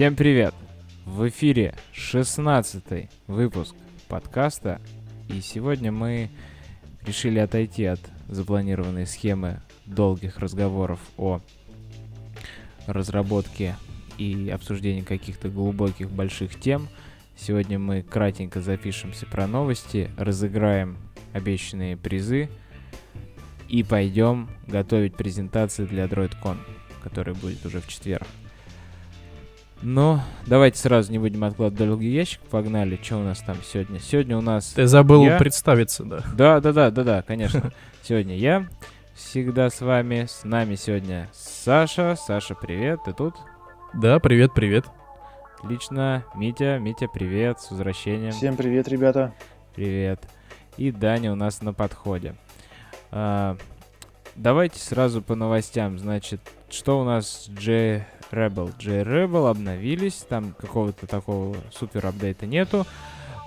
Всем привет! В эфире 16 выпуск подкаста, и сегодня мы решили отойти от запланированной схемы долгих разговоров о разработке и обсуждении каких-то глубоких больших тем. Сегодня мы кратенько запишемся про новости, разыграем обещанные призы и пойдем готовить презентации для DroidCon, которая будет уже в четверг. Но давайте сразу не будем откладывать долгий ящик. Погнали. Что у нас там сегодня? Сегодня у нас... Ты забыл я... представиться, да? Да, да, да, да, да, конечно. Сегодня я всегда с вами. С нами сегодня Саша. Саша, привет. Ты тут? Да, привет, привет. Лично Митя. Митя, привет. С возвращением. Всем привет, ребята. Привет. И Даня у нас на подходе. А, давайте сразу по новостям. Значит, что у нас с J Rebel? J Rebel обновились, там какого-то такого супер апдейта нету.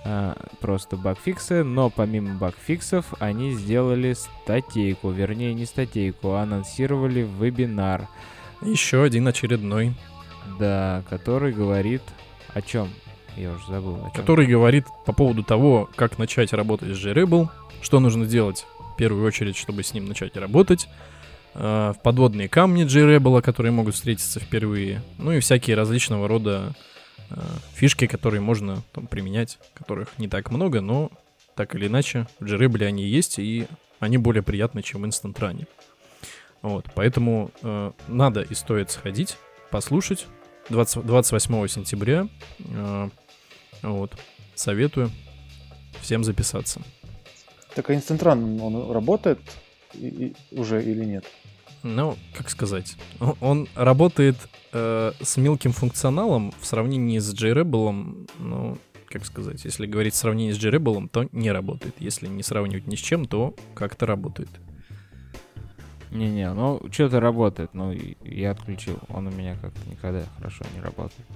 А, просто багфиксы, но помимо багфиксов они сделали статейку, вернее не статейку, а анонсировали вебинар. Еще один очередной. Да, который говорит о чем? Я уже забыл. О чем. Который говорит по поводу того, как начать работать с JRebel, что нужно делать в первую очередь, чтобы с ним начать работать, э, в подводные камни JRebel, которые могут встретиться впервые, ну и всякие различного рода э, фишки, которые можно там применять, которых не так много, но так или иначе в JRebel они есть, и они более приятны, чем в Instant Run. Вот, поэтому э, надо и стоит сходить, послушать. 20, 28 сентября. Э, вот. Советую всем записаться. Так а Instant Run, он работает и, и, уже или нет? Ну, как сказать, он, работает э, с мелким функционалом в сравнении с JRebel, ну, как сказать, если говорить в сравнении с JRebel, то не работает. Если не сравнивать ни с чем, то как-то работает. Не-не, ну что-то работает, но я отключил. Он у меня как-то никогда хорошо не работает.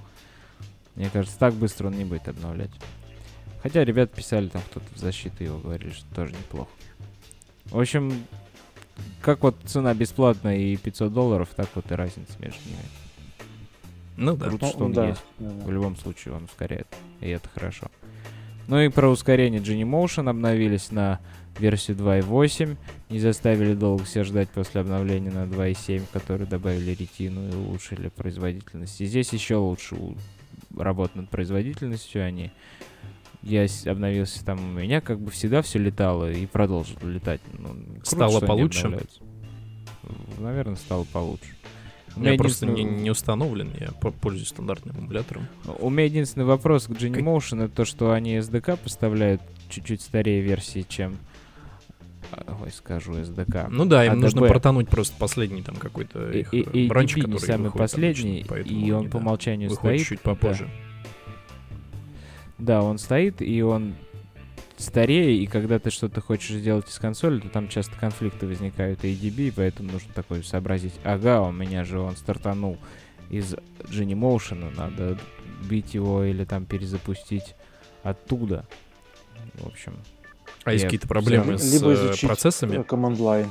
Мне кажется, так быстро он не будет обновлять. Хотя ребят писали там кто-то в защиту его, говорили, что тоже неплохо. В общем, как вот цена бесплатная и 500 долларов, так вот и разница между ними. Ну да. Круто, что он да, есть. да, да. В любом случае он ускоряет. И это хорошо. Ну и про ускорение Genymotion обновились на версию 2.8. Не заставили долго себя ждать после обновления на 2.7, которые добавили ретину и улучшили производительность. И здесь еще лучше работают над производительностью они. Я обновился там, у меня как бы всегда все летало и продолжило летать. Ну, круто, Стало получше? Наверное, стало получше. У меня просто не, единственный- не установлен, я по- пользуюсь стандартным эмулятором. У меня единственный вопрос к Genymotion это то, что они SDK поставляют чуть-чуть старее версии, чем а, Ой, скажу SDK. Ну да, им ADB. нужно протонуть просто последний там какой-то И, их и, и бранчик, ADB не который самый последний, и он они, по да, умолчанию выходит стоит. чуть попозже. Да. Да, он стоит, и он старее, и когда ты что-то хочешь сделать из консоли, то там часто конфликты возникают и ADB, и поэтому нужно такое сообразить. Ага, у меня же он стартанул из Genymotion, надо бить его или там перезапустить оттуда. В общем, А есть какие-то проблемы с Либо э, изучить процессами? э, command line,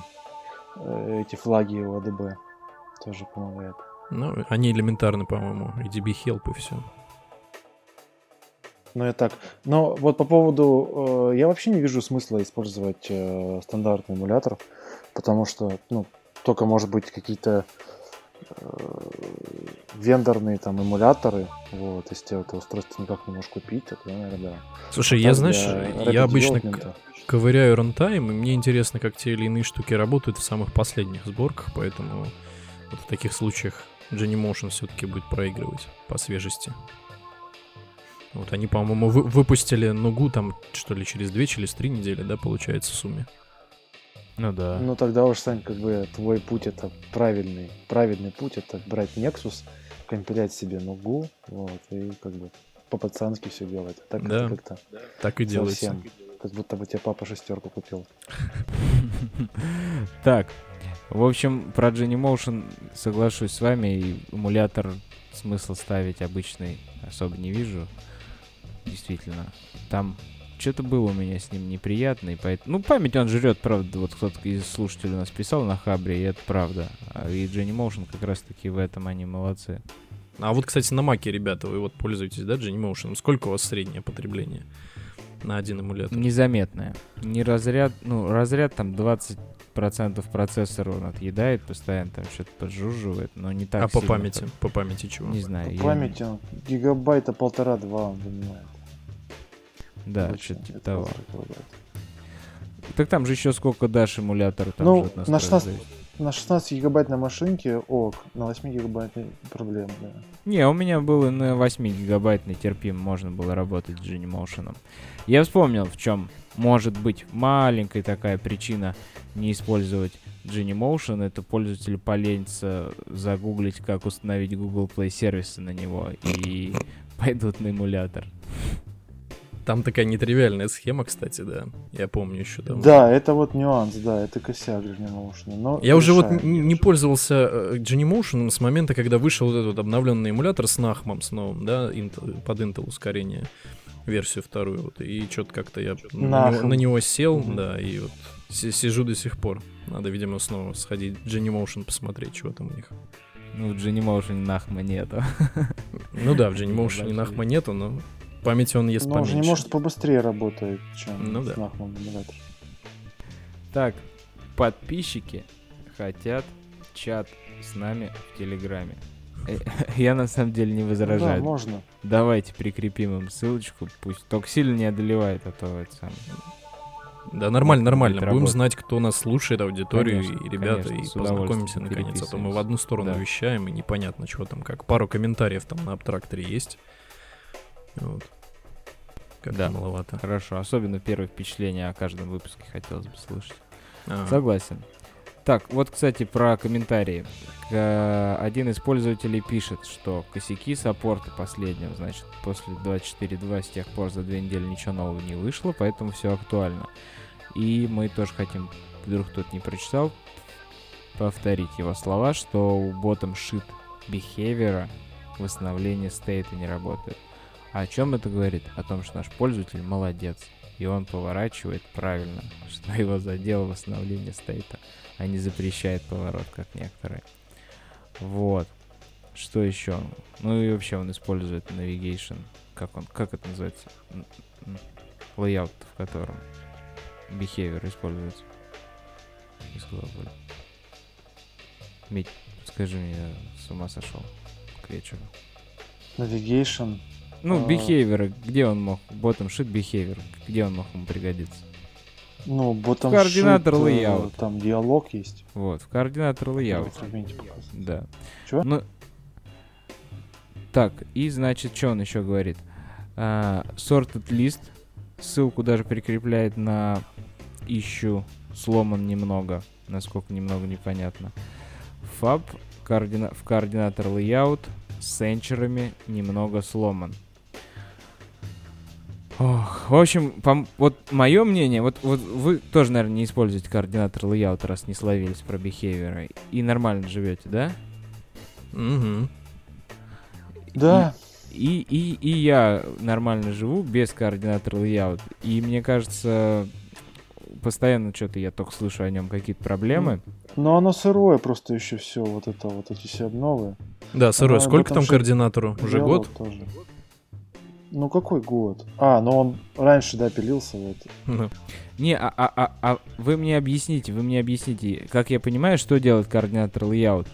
э, эти флаги у ADB тоже помогает. Ну, они элементарны, по-моему. ADB help и все. Ну и так. Но вот по поводу... э, я вообще не вижу смысла использовать э, стандартный эмулятор, потому что, ну, только, может быть, какие-то э, вендорные там эмуляторы, вот, если это устройство никак не можешь купить, то, наверное, да. Слушай, я, знаешь, я обычно ковыряю рантайм, и мне интересно, как те или иные штуки работают в самых последних сборках, поэтому вот в таких случаях Genymotion все-таки будет проигрывать по свежести. Вот они, по-моему, вы- выпустили нугу там, что ли, через две, через три недели, да, получается, в сумме. ну да. Ну тогда уж, Сань, как бы твой путь это правильный. Правильный путь это брать Nexus, компилять себе нугу, вот, и как бы по-пацански все делать. Так Да. как-то Так и делается. совсем. Как будто бы тебе папа шестерку купил. Так, в общем, про Genymotion соглашусь с вами, и эмулятор смысл ставить обычный особо не вижу. Действительно, там что-то было у меня с ним неприятно, и поэтому... Ну, память он жрет, правда, вот кто-то из слушателей у нас писал на Хабре, и это правда. А И Genymotion как раз-таки в этом они молодцы. А вот, кстати, на маке, ребята, вы вот пользуетесь, да, Genymotion? Сколько у вас среднее потребление на один эмулятор? Незаметное. Не разряд, ну, разряд там 20% процессора он отъедает постоянно, там что-то поджуживает, но не так а по сильно, памяти? как- По памяти чего? Не знаю. я- Память он гигабайта полтора-два он занимает. Да, Точно, что-то типа того. Так там же еще сколько дашь эмулятору, там Ну, же от на настроек 16 зависит. На 16 гигабайт на машинке ок, на 8 гигабайтной проблем, да. Не, у меня было на 8 гигабайтный терпим, можно было работать с Genymotion. Я вспомнил, в чем может быть маленькая такая причина не использовать Genymotion. Это пользователь поленится загуглить, как установить Google Play сервисы на него и пойдут на эмулятор. Там такая нетривиальная схема, кстати, да. Я помню еще давно. Да, это вот нюанс, да, это косяк Genymotion. Но Я уже вот решаем. н- не пользовался э, Genymotion с момента, когда вышел вот этот обновленный эмулятор с Нахмом, с новым, да, Intel- под Intel ускорение, версию вторую, вот, и что-то как-то я на на него сел, Мгм. да, и вот си- сижу до сих пор. Надо, видимо, снова сходить в Genymotion посмотреть, что там у них. Ну, в Genymotion нахма нету. Ну да, в Genymotion. Нахма нету, но памяти он ест Но он же поменьше. не может побыстрее работать, чем Ну с да. Так, подписчики хотят чат с нами в Телеграме. Э, Я на самом деле не Ну Да, возражаю. можно. Давайте прикрепим им ссылочку, пусть только сильно не одолевает, а то это самое. Да, нормально, будет нормально. Будем работать. знать, кто нас слушает, аудиторию Конечно, и ребята, конечно, и познакомимся наконец. А то мы в одну сторону Да. вещаем, и непонятно, что там, как пару комментариев там на абтракторе есть. Вот. Как-то Да. маловато. Хорошо, особенно первое впечатление о каждом выпуске хотелось бы слышать. Ага. Согласен. Так, вот, кстати, про комментарии. К- Один из пользователей пишет, что косяки саппорта последнего, значит, после 24.2 с тех пор за две недели ничего нового не вышло, поэтому все актуально. И мы тоже хотим, вдруг кто-то не прочитал, повторить его слова, что у bottom shit behavior восстановление стейта не работает. О чем это говорит? О том, что наш пользователь молодец. И он поворачивает правильно, что его задело восстановление стейта, а не запрещает поворот, как некоторые. Вот. Что еще? Ну и вообще он использует navigation. Как он, как это называется? Layout, в котором behavior используется. Из головы. Мить, скажи мне, я с ума сошел к вечеру. Navigation. Ну, А. behavior, где он мог? Bottom shit behavior, где он мог ему пригодиться? Ну, ботом Координатор layout. Там диалог есть. Вот, в координатор layout. Да. Чё? Ну, так, и значит, что он еще говорит? А, sorted list. Ссылку даже прикрепляет на ищу сломан немного. Насколько немного непонятно. Fab координа- в координатор layout с сенчерами немного сломан. Ох, в общем, пом- вот мое мнение, вот, вот вы тоже, наверное, не используете координатор layout, раз не словились про behavior, и нормально живете, да? Мгм. Да, И, и, и я нормально живу без координатора layout. И мне кажется, постоянно что-то я только слышу о нем какие-то проблемы. но оно сырое просто еще все, вот это, вот эти все обновы. Да, сырой, А, сколько там координатору? Уже год? Тоже. Ну какой год? А, ну он раньше, да, пилился в это. Ну, Не, а, а, а, а вы мне объясните, вы мне объясните, как я понимаю, что делает координатор layout?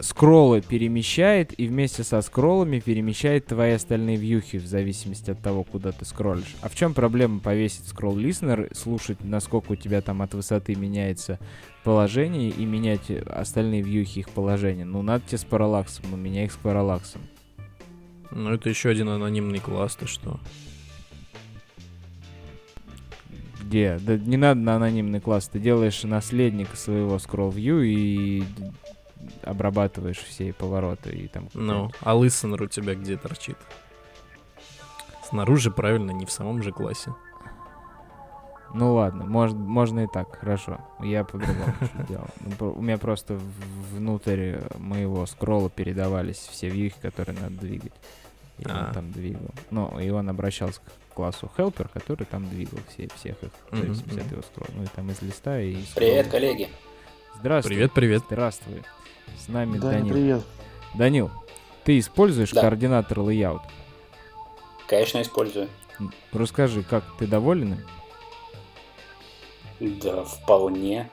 Скроллы перемещает и вместе со скроллами перемещает твои остальные вьюхи в зависимости от того, куда ты скроллишь. А в чем проблема повесить скролл лиснер, слушать, насколько у тебя там от высоты меняется положение и менять остальные вьюхи их положение? Ну, надо тебе с параллаксом, ну, меняй их с параллаксом. Ну, это еще один анонимный класс, ты что? Где? Да не надо на анонимный класс. Ты делаешь наследника своего scroll view и обрабатываешь все повороты и там. Ну, а лысенер у тебя где торчит? Снаружи, правильно, не в самом же классе. Ну ладно, может, можно и так, хорошо. Я по-другому делал. Ну, У меня просто внутрь моего скролла передавались все вьюхи, которые надо двигать. И А. он там двигал. Ну, и он обращался к классу helper, который там двигал все, всех их, в зависимости от его скролла. Ну и там из листа и... из Привет, скролла. коллеги. Здравствуй. Привет, привет. Здравствуй. С нами Да, Данил. привет. Данил, Ты используешь Да. координатор layout? Конечно, использую. Расскажи, как ты доволен? им? Да, вполне.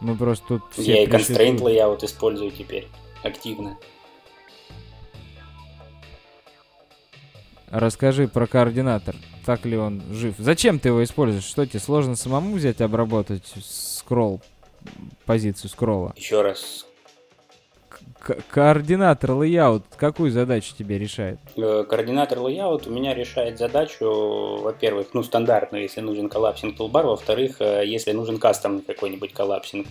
Мы просто тут все Я и пришли constraint layout использую теперь активно. Расскажи про координатор. Так ли он жив? Зачем ты его используешь? Что тебе сложно самому взять и обработать скролл, позицию скролла? Еще раз, К- coordinator layout какую задачу тебе решает? э, coordinator layout у меня решает задачу, во-первых, ну, стандартную, если нужен collapsing toolbar, во-вторых, э, если нужен кастомный какой-нибудь collapsing,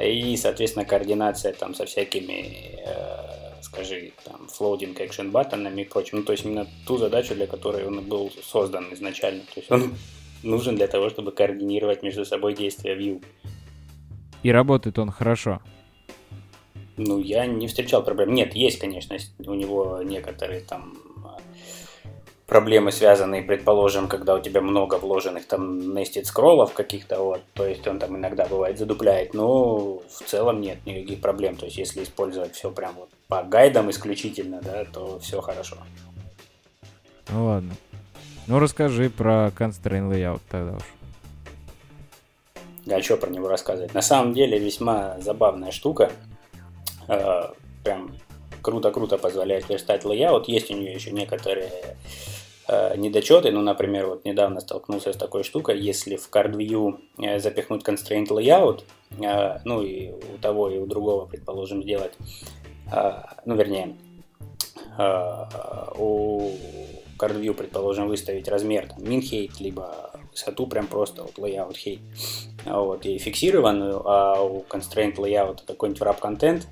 и, соответственно, координация там со всякими, э, скажи, там, floating action button ами и прочим. Ну, то есть именно ту задачу, для которой он был создан изначально. То есть он нужен для того, чтобы координировать между собой действия view. И работает он хорошо. Ну, я не встречал проблем. Нет, есть, конечно, у него некоторые там проблемы, связанные, предположим, когда у тебя много вложенных там nested скроллов каких-то, вот, то есть он там иногда бывает задупляет, но в целом нет никаких проблем. То есть если использовать все прям вот по гайдам исключительно, да, то все хорошо. Ну ладно. Ну расскажи про constraint layout тогда уж. А что про него рассказывать? На самом деле весьма забавная штука. Э, Прям круто-круто позволяет верстать layout. Есть у нее еще некоторые недочеты. Ну, например, вот недавно столкнулся с такой штукой. Если в CardView э, запихнуть constraint layout, э, ну и у того, и у другого, предположим, сделать, э, ну, вернее, э, у CardView, предположим, выставить размер там, min height, либо высоту прям просто вот layout height вот, и фиксированную, а у constraint layout какой-нибудь wrap контент,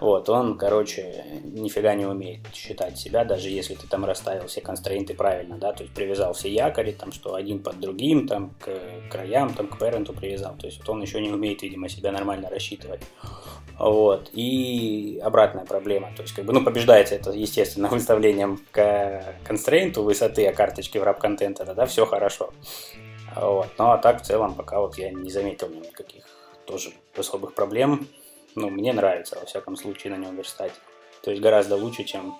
вот, он, короче, нифига не умеет считать себя, даже если ты там расставил все констрейнты правильно, да, то есть привязал все якори, там, что один под другим, там, к краям, там, к паренту привязал, то есть вот он еще не умеет, видимо, себя нормально рассчитывать. Вот. И обратная проблема. То есть, как бы, ну, побеждается это, естественно, выставлением к констрейнту высоты, а карточки в раб контента, тогда все хорошо. Вот. Ну, а так, в целом, пока вот я не заметил никаких тоже особых проблем. Ну, мне нравится, во всяком случае, на нем верстать. То есть, гораздо лучше, чем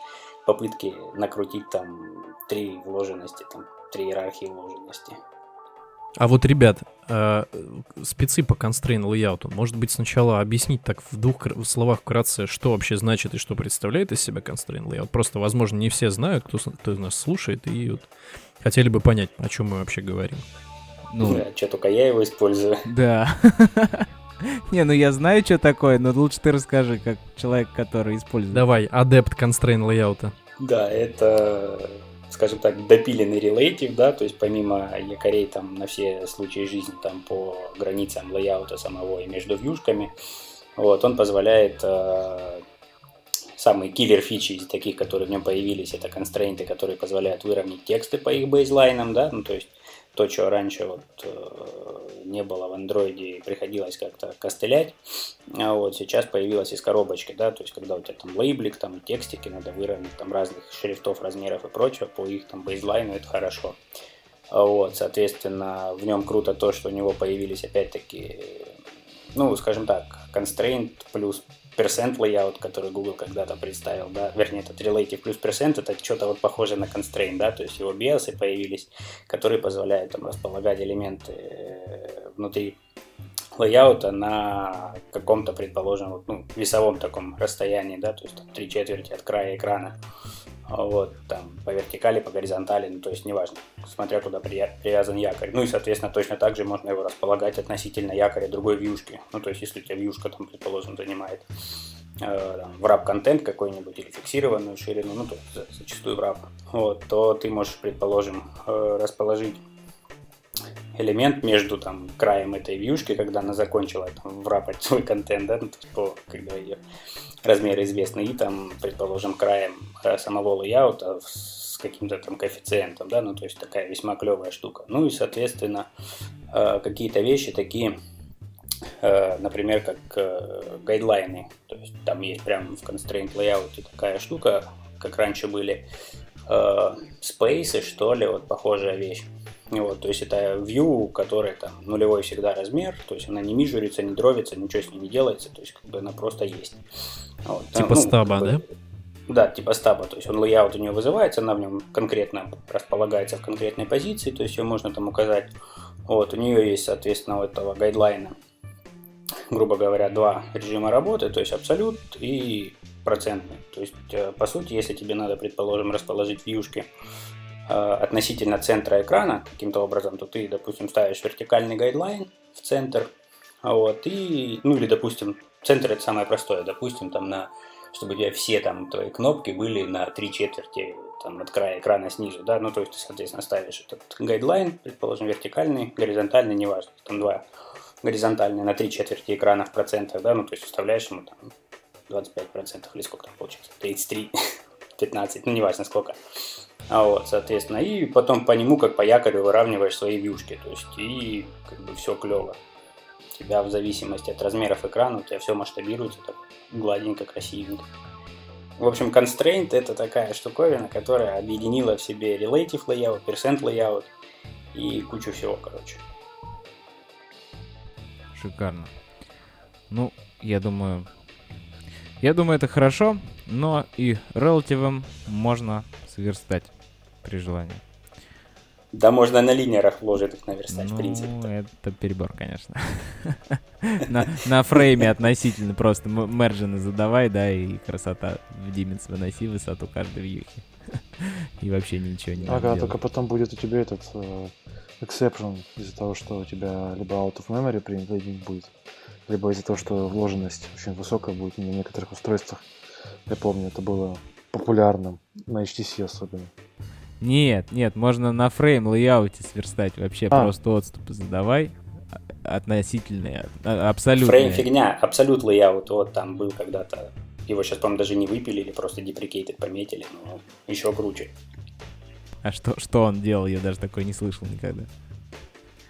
попытки накрутить там три вложенности, там, три иерархии вложенности. А вот, ребят, э, спецы по constraint layout, может быть, сначала объяснить так в двух в словах вкратце, что вообще значит и что представляет из себя constraint layout. Просто, возможно, не все знают, кто, кто нас слушает, и вот хотели бы понять, о чем мы вообще говорим. Ну, Да, что только я его использую. да. Не, ну я знаю, что такое, но лучше ты расскажи, как человек, который использует. Давай, адепт constraint layout. Да, это, скажем так, допиленный релейтив, да, то есть помимо якорей там на все случаи жизни там по границам лейаута самого и между вьюшками, вот, он позволяет э, самые киллер фичи из таких, которые в нем появились, это констрейнты, которые позволяют выровнять тексты по их бейзлайнам, да, ну то есть то, что раньше вот э, не было в андроиде приходилось как-то костылять, а вот сейчас появилась из коробочки, да, то есть когда у тебя там лейблик, там текстики надо выровнять, там разных шрифтов, размеров и прочего, по их там бейзлайну это хорошо. А Вот, соответственно, в нем круто то, что у него появились опять-таки, ну, скажем так, constraint плюс percent layout, который Google когда-то представил, да, вернее, этот relative плюс percent, это что-то вот похоже на constraint, да, то есть его биосы появились, которые позволяют там располагать элементы э, внутри лейаута на каком-то, предположим, ну, весовом таком расстоянии, да, то есть там, три четверти от края экрана, вот, там, по вертикали, по горизонтали, ну, то есть, неважно, смотря куда при- привязан якорь. Ну, и, соответственно, точно так же можно его располагать относительно якоря другой вьюшки. Ну, то есть, если у тебя вьюшка, там, предположим, занимает э, там, wrap контент какой-нибудь или фиксированную ширину, ну, то зачастую wrap, вот, то ты можешь, предположим, э, расположить элемент между там краем этой вьюшки, когда она закончила там врапать свой контент, да, ну, то когда ее размеры известны, и там, предположим, краем э, самого лейаута с каким-то там коэффициентом, да, ну, то есть такая весьма клевая штука. Ну и, соответственно, э, какие-то вещи такие, э, например, как гайдлайны, то есть там есть прям в constraint layout такая штука, как раньше были спейсы, что ли, вот похожая вещь. Вот, то есть это view, у которой там нулевой всегда размер, то есть она не мижурится, не дровится, ничего с ней не делается, то есть как бы она просто есть. Вот, Типа ну, стаба, как бы- да, типа стаба, то есть он layout у нее вызывается, она в нем конкретно располагается в конкретной позиции, то есть ее можно там указать. Вот, у нее есть, соответственно, у этого гайдлайна, грубо говоря, два режима работы, то есть абсолют и процентный. То есть, э, по сути, если тебе надо, предположим, расположить вьюшки относительно центра экрана каким-то образом, то ты, допустим, ставишь вертикальный гайдлайн в центр, вот, и, ну или, допустим, центр это самое простое, допустим, там на чтобы у тебя все там твои кнопки были на три четверти там, от края экрана снизу, да, ну, то есть ты, соответственно, ставишь этот гайдлайн, предположим, вертикальный, горизонтальный, неважно, там два горизонтальные на три четверти экрана в процентах, да, ну, то есть вставляешь ему там 25 процентов или сколько там получится, 33, 15, ну, неважно сколько. А вот, соответственно, и потом по нему, как по якорю, выравниваешь свои вьюшки, то есть, и как бы все клево. У тебя в зависимости от размеров экрана, у тебя все масштабируется так гладенько, красивенько. В общем, constraint это такая штуковина, которая объединила в себе relative layout, percent layout и кучу всего, короче. Шикарно. Ну, я думаю... Я думаю, это хорошо, но и релативом можно сверстать при желании. Да можно на линерах вложить их наверстать, ну, в принципе. это перебор, конечно. на, на фрейме относительно просто мержины задавай, да, и красота в Dimensions выноси высоту каждой вьюхи. и вообще ничего не Ага, только потом будет у тебя этот exception из-за того, что у тебя либо out of memory принято будет, либо из-за того, что вложенность очень высокая будет на некоторых устройствах. Я помню, это было популярным, на HTC особенно. Нет, нет, можно на frame layout е сверстать вообще а. просто отступы задавай относительные, а, абсолютные. Frame фигня, absolute layout, вот там был когда-то. Его сейчас, по-моему, даже не выпилили или просто deprecated пометили, но еще круче. А что, что он делал? Я даже такой не слышал никогда.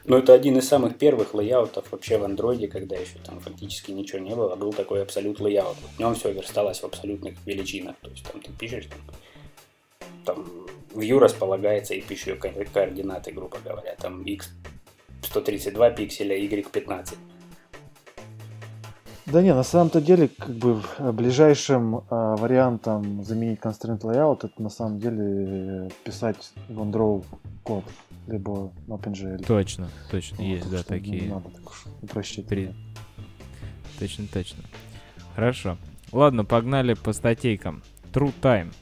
Ну, это один из самых первых лейаутов вообще в андроиде, когда еще там фактически ничего не было, был такой absolute layout. В нем все версталось в абсолютных величинах. То есть там ты пишешь, там, там view располагается и пишу координаты, грубо говоря. Там x 132 пикселя, y 15. Да не, на самом-то деле, как бы ближайшим э, вариантом заменить constraint layout это на самом деле писать в OneDraw код, либо OpenGL. Точно, точно, вот, есть, да, такие. Не надо так уж упрощать. При... Точно, точно. Хорошо. Ладно, погнали по статейкам. True Time.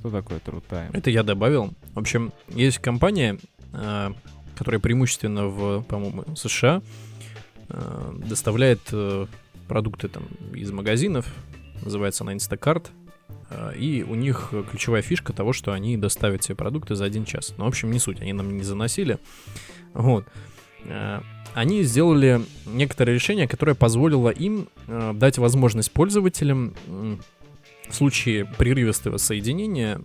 Что такое True Time? Это я добавил. В общем, есть компания, э, которая преимущественно в, по-моему, США э, доставляет э, продукты там из магазинов. Называется она Instacart. И у них ключевая фишка того, что они доставят все продукты за один час. Ну, в общем, не суть, они нам не заносили. Вот. Они сделали некоторое решение, которое позволило им дать возможность пользователям в случае прерывистого соединения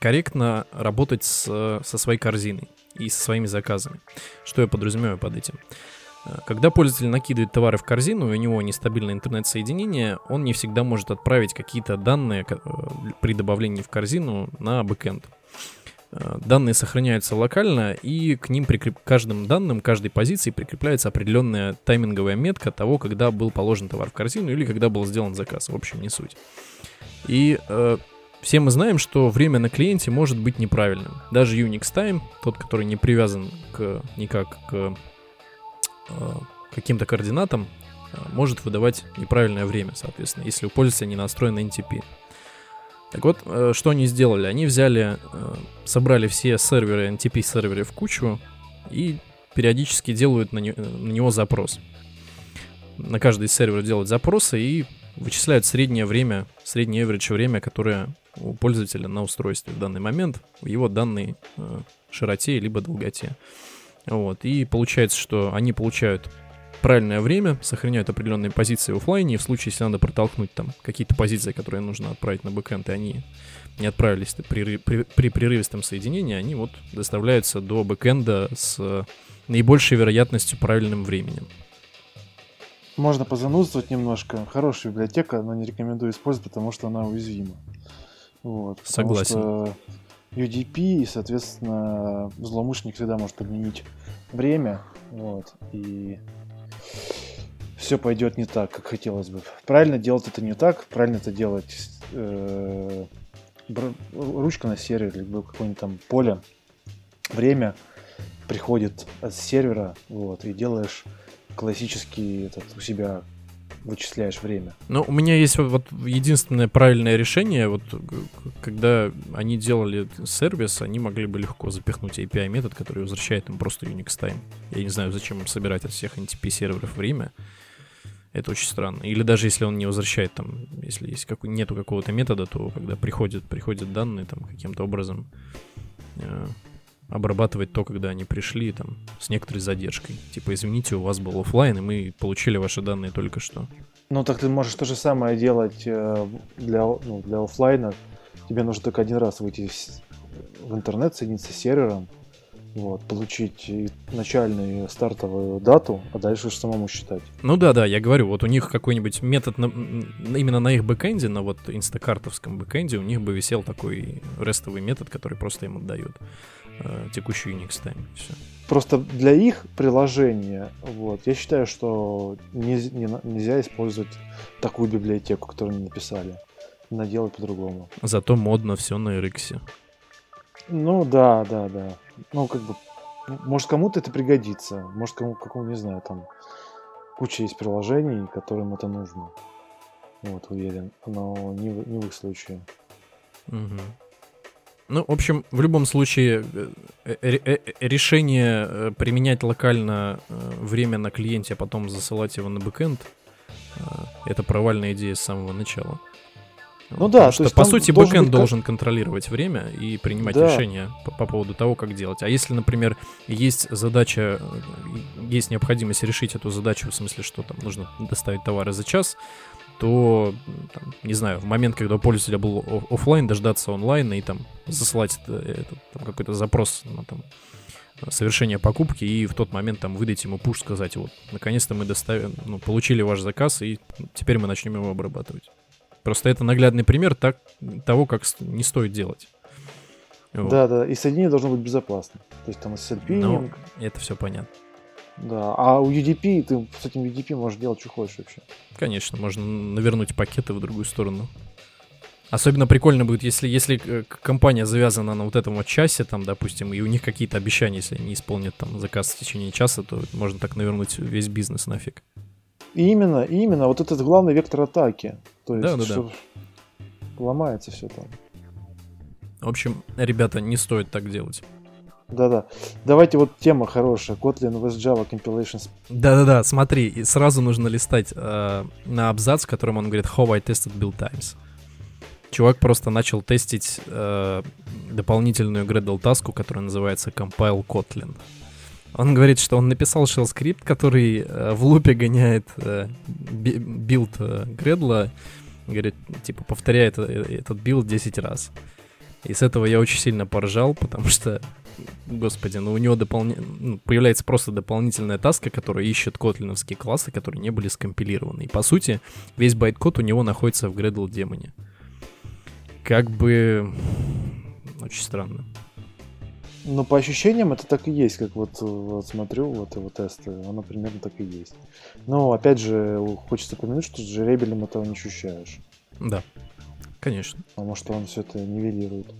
корректно работать с, со своей корзиной и со своими заказами. Что я подразумеваю под этим? Э, когда пользователь накидывает товары в корзину, и у него нестабильное интернет-соединение, он не всегда может отправить какие-то данные э, при добавлении в корзину на бэкэнд. Э, данные сохраняются локально, и к ним прикреп... каждым данным, каждой позиции прикрепляется определенная тайминговая метка того, когда был положен товар в корзину или когда был сделан заказ. В общем, не суть. И э, все мы знаем, что время на клиенте может быть неправильным. Даже Unix Time, тот, который не привязан к, никак к э, каким-то координатам, э, может выдавать неправильное время, соответственно, если у пользователя не настроен NTP. Так вот, э, что они сделали? Они взяли, э, собрали все серверы, NTP-серверы в кучу и периодически делают на, не, на него запрос. На каждый сервер делают запросы и вычисляют среднее время, среднее average время, которое у пользователя на устройстве в данный момент, в его данной э, широте либо долготе. Вот. И получается, что они получают правильное время, сохраняют определенные позиции в офлайне, и в случае, если надо протолкнуть там какие-то позиции, которые нужно отправить на бэкэнд, и они не отправились при, при, при прерывистом соединении, они вот доставляются до бэкэнда с наибольшей вероятностью правильным временем. Можно позанудствовать немножко. Хорошая библиотека, но не рекомендую использовать, потому что она уязвима. Вот, Согласен. Что UDP, и, соответственно, злоумышленник всегда может подменить время, вот, и все пойдет не так, как хотелось бы. Правильно делать это не так, правильно это делать э, ручка на сервере, либо какое-нибудь там поле, время приходит от сервера, вот, и делаешь классический этот у себя вычисляешь время. Ну, у меня есть вот, единственное правильное решение. Вот к- когда они делали сервис, они могли бы легко запихнуть API метод, который возвращает им просто Unix time. Я не знаю, зачем им собирать от всех NTP серверов время. Это очень странно. Или даже если он не возвращает там, если есть как, нету какого-то метода, то когда приходят, приходят данные там каким-то образом э, обрабатывать то, когда они пришли, там, с некоторой задержкой. Типа, извините, у вас был оффлайн, и мы получили ваши данные только что. Ну так ты можешь то же самое делать э, для, ну, для оффлайна. Тебе нужно только один раз выйти в интернет, соединиться с сервером, вот, получить начальную стартовую дату, а дальше уж самому считать. Ну да, да, я говорю, вот у них какой-нибудь метод на- именно на их бэкэнде, на вот инстакартовском бэкэнде, у них бы висел такой рестовый метод, который просто им отдает э, текущий Unix time. Все. Просто для их приложения, вот, я считаю, что не на- нельзя использовать такую библиотеку, которую они написали. Надо делать по-другому. Зато модно все на RX. Ну да, да, да. Ну, как бы, может, кому-то это пригодится. Может, кому, какому, не знаю, там куча есть приложений, которым это нужно. Вот, уверен. Но не, в- не в их случае. Мгм. Ну, в общем, в любом случае, э, э, э, решение применять локально время на клиенте, а потом засылать его на бэкэнд, это провальная идея с самого начала. Ну да, потому то что, по сути, должен бэкэнд быть должен контролировать время и принимать Да. решения по, по поводу того, как делать. А если, например, есть задача, есть необходимость решить эту задачу, в смысле, что там нужно доставить товары за час, то, там, не знаю, в момент, когда у пользователя был о- оффлайн, дождаться онлайна и там там, какой-то запрос на там, совершение покупки и в тот момент там выдать ему пуш, сказать, вот, наконец-то мы доставим, ну, получили ваш заказ и теперь мы начнем его обрабатывать. Просто это наглядный пример так, того, как не стоит делать. Вот. Да, да. И соединение должно быть безопасно. То есть там SLP, Ну, это все понятно. Да. А у UDP ты с этим UDP можешь делать, что хочешь вообще. Конечно, можно навернуть пакеты в другую сторону. Особенно прикольно будет, если, если э, компания завязана на вот этом вот часе, там, допустим, и у них какие-то обещания, если они исполнят там заказ в течение часа, то можно так навернуть весь бизнес нафиг. И именно, и именно вот этот главный вектор атаки. То есть, Да, да, да. что ломается все там. В общем, ребята, не стоит так делать. Да-да. Давайте вот тема хорошая. Kotlin with Java Compilations. Да-да-да, смотри, и сразу нужно листать э, на абзац, в котором он говорит «How I tested build times». Чувак просто начал тестить э, дополнительную Gradle таску, которая называется Compile Kotlin. Он говорит, что он написал shell скрипт, который э, в лупе гоняет э, би- билд э, Gradle, говорит, типа, повторяет э, этот билд 10 раз. И с этого я очень сильно поржал, потому что, господи, ну у него дополни... ну, появляется просто дополнительная таска, которая ищет котлиновские классы, которые не были скомпилированы. И по сути, весь байткод у него находится в Gradle демоне. Как бы... Очень странно. Но по ощущениям это так и есть, как вот, вот смотрю вот его тесты, оно примерно так и есть. Но опять же, хочется упомянуть, что с жеребелем этого не ощущаешь. Да, конечно. Потому что он все это нивелирует.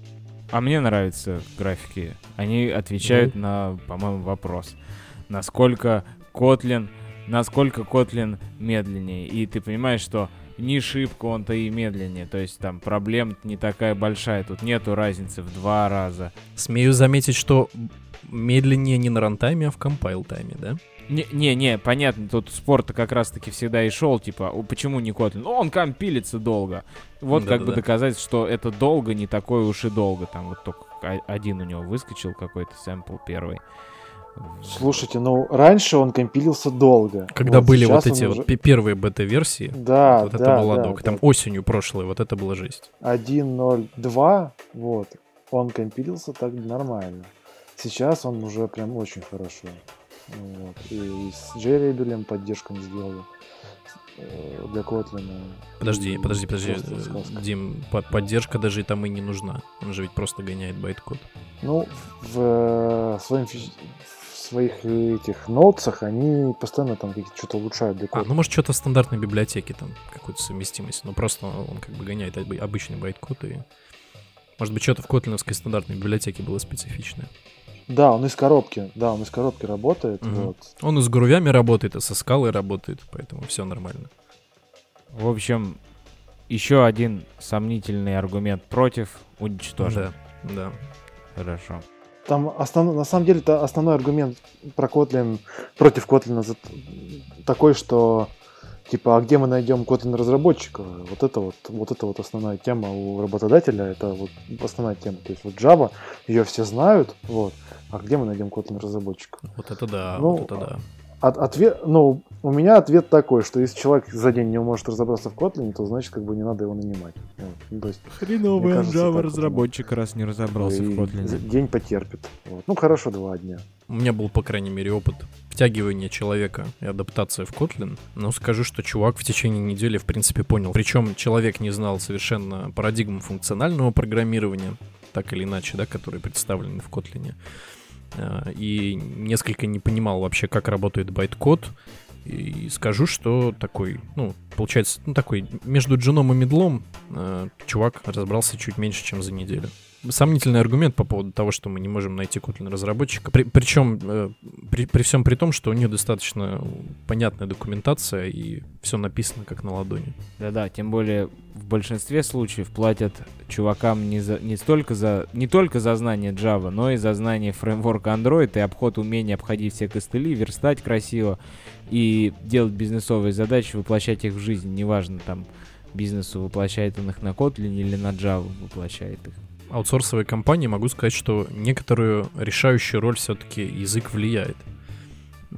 А мне нравятся графики. Они отвечают на, по-моему, вопрос. Насколько Kotlin, насколько Kotlin медленнее. И ты понимаешь, что не шибко он-то и медленнее. То есть там проблем не такая большая. Тут нету разницы в два раза. Смею заметить, что медленнее не на runtime е, а в compile-time е, да? Не-не, понятно, тут спор-то как раз-таки всегда и шел, типа, «О, почему не Kotlin? Ну, он компилится долго. Вот как бы Да-да-да. доказать, что это долго, не такое уж и долго. Там вот только о- один у него выскочил какой-то сэмпл первый. Слушайте, ну раньше он компилился долго. Когда были вот эти вот уже- пе- первые бета-версии, Да, вот да, это был да, адок. да. Там осенью прошлой, вот это была жесть. 1.0.2, вот, он компилился так нормально. Сейчас он уже прям очень хорошо. Вот. И с JRebel поддержку не сделали э, для Kotlin. Подожди, подожди, подожди, сказка. Дим, по- поддержка даже и там и не нужна. Он же ведь просто гоняет байткод. Ну, в, э, своем, фи- в своих этих ноутсах они постоянно там что-то улучшают для А, кода. ну может что-то в стандартной библиотеке там, какую-то совместимость. Ну просто он как бы гоняет обы- обычный байткод и... Может быть, что-то в котлиновской стандартной библиотеке было специфичное. Да, он из коробки, да, он из коробки работает, Мгм. вот. Он и с грувями работает, и со скалой работает, поэтому все нормально. В общем, еще один сомнительный аргумент против уничтожен. Да, да. Хорошо. Там основ- на самом деле это основной аргумент про Kotlin против Kotlin за- такой, что типа, а где мы найдем Kotlin разработчика? Вот это вот, вот это вот основная тема у работодателя, это вот основная тема. То есть вот Java, ее все знают, вот, а где мы найдем Kotlin разработчика? Вот это да, Ну, вот это да. От- ответ, ну, у меня ответ такой, что если человек за день не может разобраться в Kotlin, то значит, как бы не надо его нанимать. Вот. Ну, то есть Хреновый кажется, Java разработчик, раз не разобрался в Kotlin. день потерпит. Вот. Ну, хорошо, два дня. У меня был, по крайней мере, опыт втягивания человека и адаптация в Kotlin. Но скажу, что чувак в течение недели, в принципе, понял. Причем человек не знал совершенно парадигму функционального программирования, так или иначе, да, которые представлены в Kotlin. А, И несколько не понимал вообще, как работает байткод. И скажу, что такой, ну, получается, ну, такой между джуном и медлом э, чувак разобрался чуть меньше, чем за неделю. Сомнительный аргумент по поводу того, что мы не можем найти Kotlin разработчика. При, причем э, при, при всем при том, что у них достаточно понятная документация и все написано как на ладони. Да-да, тем более в большинстве случаев платят чувакам не, за, не, столько за, не только за знание Java, но и за знание фреймворка Android и обход умения обходить все костыли, верстать красиво и делать бизнесовые задачи, воплощать их в жизнь. Неважно, там, бизнесу воплощает он их на Kotlin или на Java воплощает их. Аутсорсовой компании могу сказать, что некоторую решающую роль все-таки язык влияет.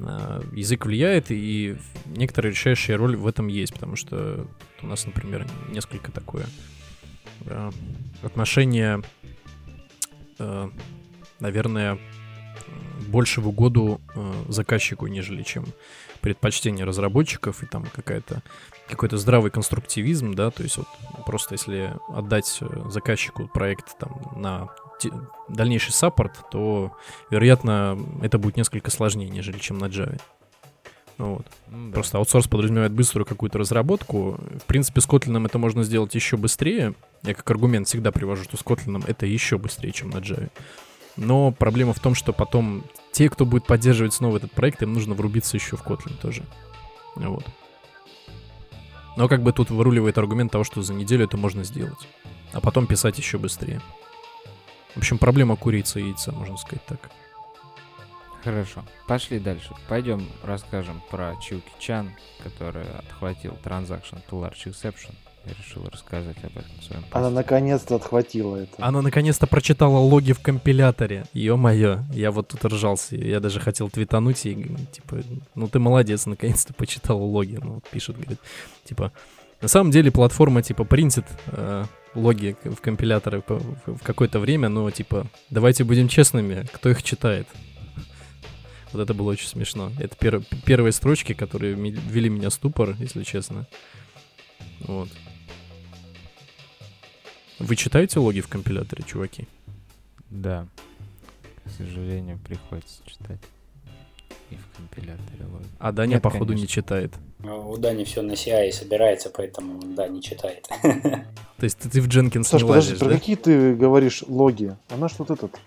А, Язык влияет, и некоторая решающая роль в этом есть, потому что у нас, например, несколько такое э, отношение, э, наверное, больше в угоду э, заказчику, нежели чем предпочтение разработчиков и там какая-то какой-то здравый конструктивизм, да, то есть вот просто если отдать э, заказчику проект там на дальнейший саппорт, то, вероятно, это будет несколько сложнее, нежели чем на Java. Вот. Ну да. Просто аутсорс подразумевает быструю какую-то разработку. В принципе, с Kotlin это можно сделать еще быстрее. Я как аргумент всегда привожу, что с Kotlin это еще быстрее, чем на Java. Но проблема в том, что потом те, кто будет поддерживать снова этот проект, им нужно врубиться еще в Kotlin тоже. Вот. Но как бы тут выруливает аргумент того, что за неделю это можно сделать. А потом писать еще быстрее. В общем, проблема курицы и яйца, можно сказать так. Хорошо. Пошли дальше. Пойдем расскажем про Чуки Чан, который отхватил Transaction to Large Exception. Я решил рассказать об этом в своем Она посте. наконец-то отхватила это. Она наконец-то прочитала логи в компиляторе. Ё-моё, я вот тут ржался. Я даже хотел твитануть и, типа, ну ты молодец, наконец-то почитал логи. Ну, вот пишет, говорит, типа, на самом деле платформа, типа, принтит э, логи в компиляторы в какое-то время, но, типа, давайте будем честными, кто их читает? Вот это было очень смешно. Это пер- первые строчки, которые ввели меня в ступор, если честно. Вот. Вы читаете логи в компиляторе, чуваки? Да. К сожалению, приходится читать. И в компиляторе логи. А Даня, Нет, походу, конечно. не читает. Ну, У Дани все на CI собирается, поэтому, да, не читает. То есть ты, ты в Jenkins Саш, не подожди, лазишь, про да? какие ты говоришь логи? Она что вот этот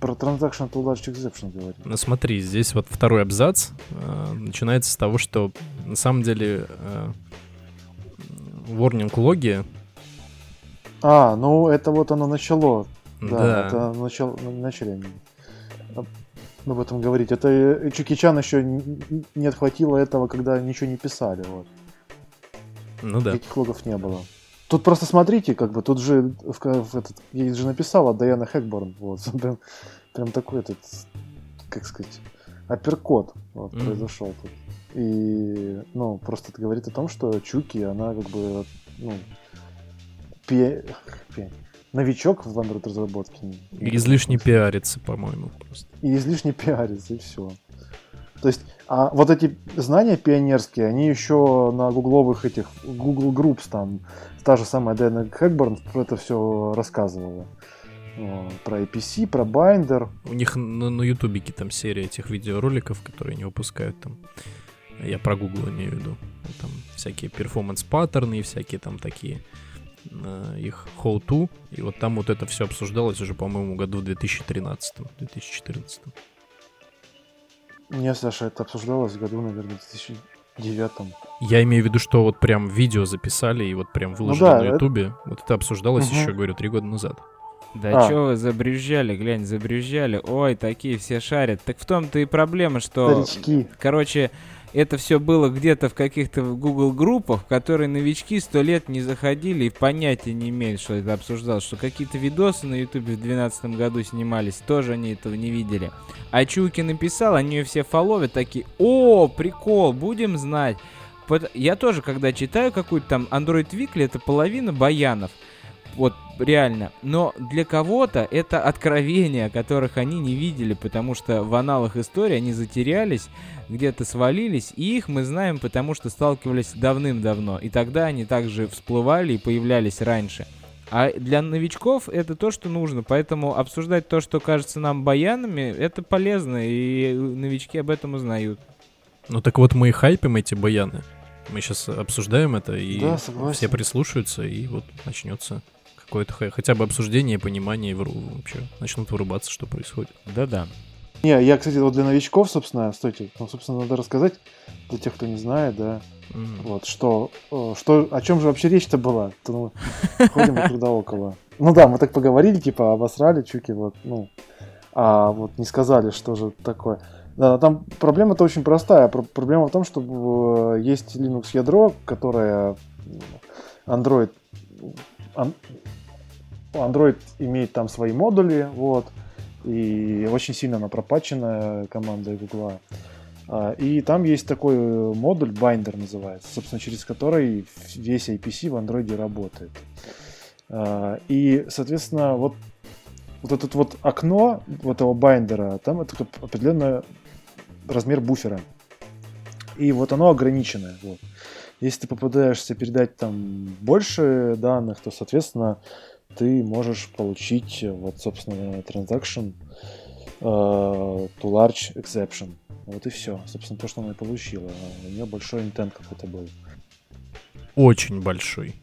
про Transaction to Large Exception говорит. Ну смотри, здесь вот второй абзац э, начинается с того, что на самом деле э, warning логи, А, ну это вот оно начало. Да, да, это начало, начали они об об этом говорить. Это э, Чуки Чан еще не отхватило этого, когда ничего не писали. Вот. ну да. Никаких логов не было. Тут просто смотрите, как бы тут же в, в этот, ей же написала Дайана Хэкборн. Вот, прям, прям такой этот, как сказать, апперкот вот, Мгм. произошел тут. И, ну, просто это говорит о том, что Чуки, она как бы, ну, пи- пи- новичок в Android разработке. Излишне пиарится, по-моему, просто. И излишне пиарится, и все. То есть, а вот эти знания пионерские, они еще на гугловых этих, Google Groups, там, та же самая Дэна Хэкборн про это все рассказывала. Про APC, про Binder. У них на, на ютубике там серия этих видеороликов, которые не выпускают там. Я про Google имею в виду. Там всякие performance -паттерны и всякие там такие их how-to. И вот там вот это все обсуждалось уже, по-моему, году в 2013-2014. Не, Саша, это обсуждалось в году, наверное, 2009. Я имею в виду, что вот прям видео записали и вот прям выложили Ну да, на это- ютубе. Вот это обсуждалось Мгм. еще, говорю, три года назад. Да А. чё вы забрюзжали, глянь, забрюзжали. Ой, такие все шарят. Так в том-то и проблема, что... Старички. Короче, это все было где-то в каких-то Google группах, в которые новички сто лет не заходили и понятия не имеют, что это обсуждалось. Что какие-то видосы на Ютубе в 2012 году снимались, тоже они этого не видели. А Чуки написал, они ее все фоловят, такие, о, прикол, будем знать. Я тоже, когда читаю какую-то там Android Weekly, это половина баянов. Вот, реально. Но для кого-то это откровения, которых они не видели, потому что в аналах истории они затерялись, где-то свалились, и их мы знаем, потому что сталкивались давным-давно. И тогда они также всплывали и появлялись раньше. А для новичков это то, что нужно. Поэтому обсуждать то, что кажется нам баянами, это полезно, и новички об этом узнают. Ну так вот мы и хайпим эти баяны. Мы сейчас обсуждаем это, и Да, согласен. все прислушаются, и вот начнется какое-то хотя бы обсуждение, понимание, и вообще начнут вырубаться, что происходит. Да-да. Не, я, кстати, вот для новичков, собственно, стойте, ну, собственно, надо рассказать, для тех, кто не знает, да, М. вот, что, э, что, о чем же вообще речь-то была? То мы ходим вокруг да около. Ну да, мы так поговорили, типа, обосрали чуки, вот, ну, а вот не сказали, что же такое. Да, там проблема-то очень простая. Про- Проблема в том, что э, есть Linux ядро, которое Android, Android имеет там свои модули, вот, и очень сильно она пропачена командой Google. А, И там есть такой э, модуль, Binder называется, собственно, через который весь IPC в Android работает. А, И, соответственно, вот, вот это вот окно вот этого Binder а, там это определенный размер буфера. И вот оно ограниченное. Вот. Если ты попытаешься передать там больше данных, то, соответственно, ты можешь получить э, вот, собственно, transaction э, to large exception. Вот и все. Собственно, то, что она и получила. У нее большой интент какой-то был. Очень большой.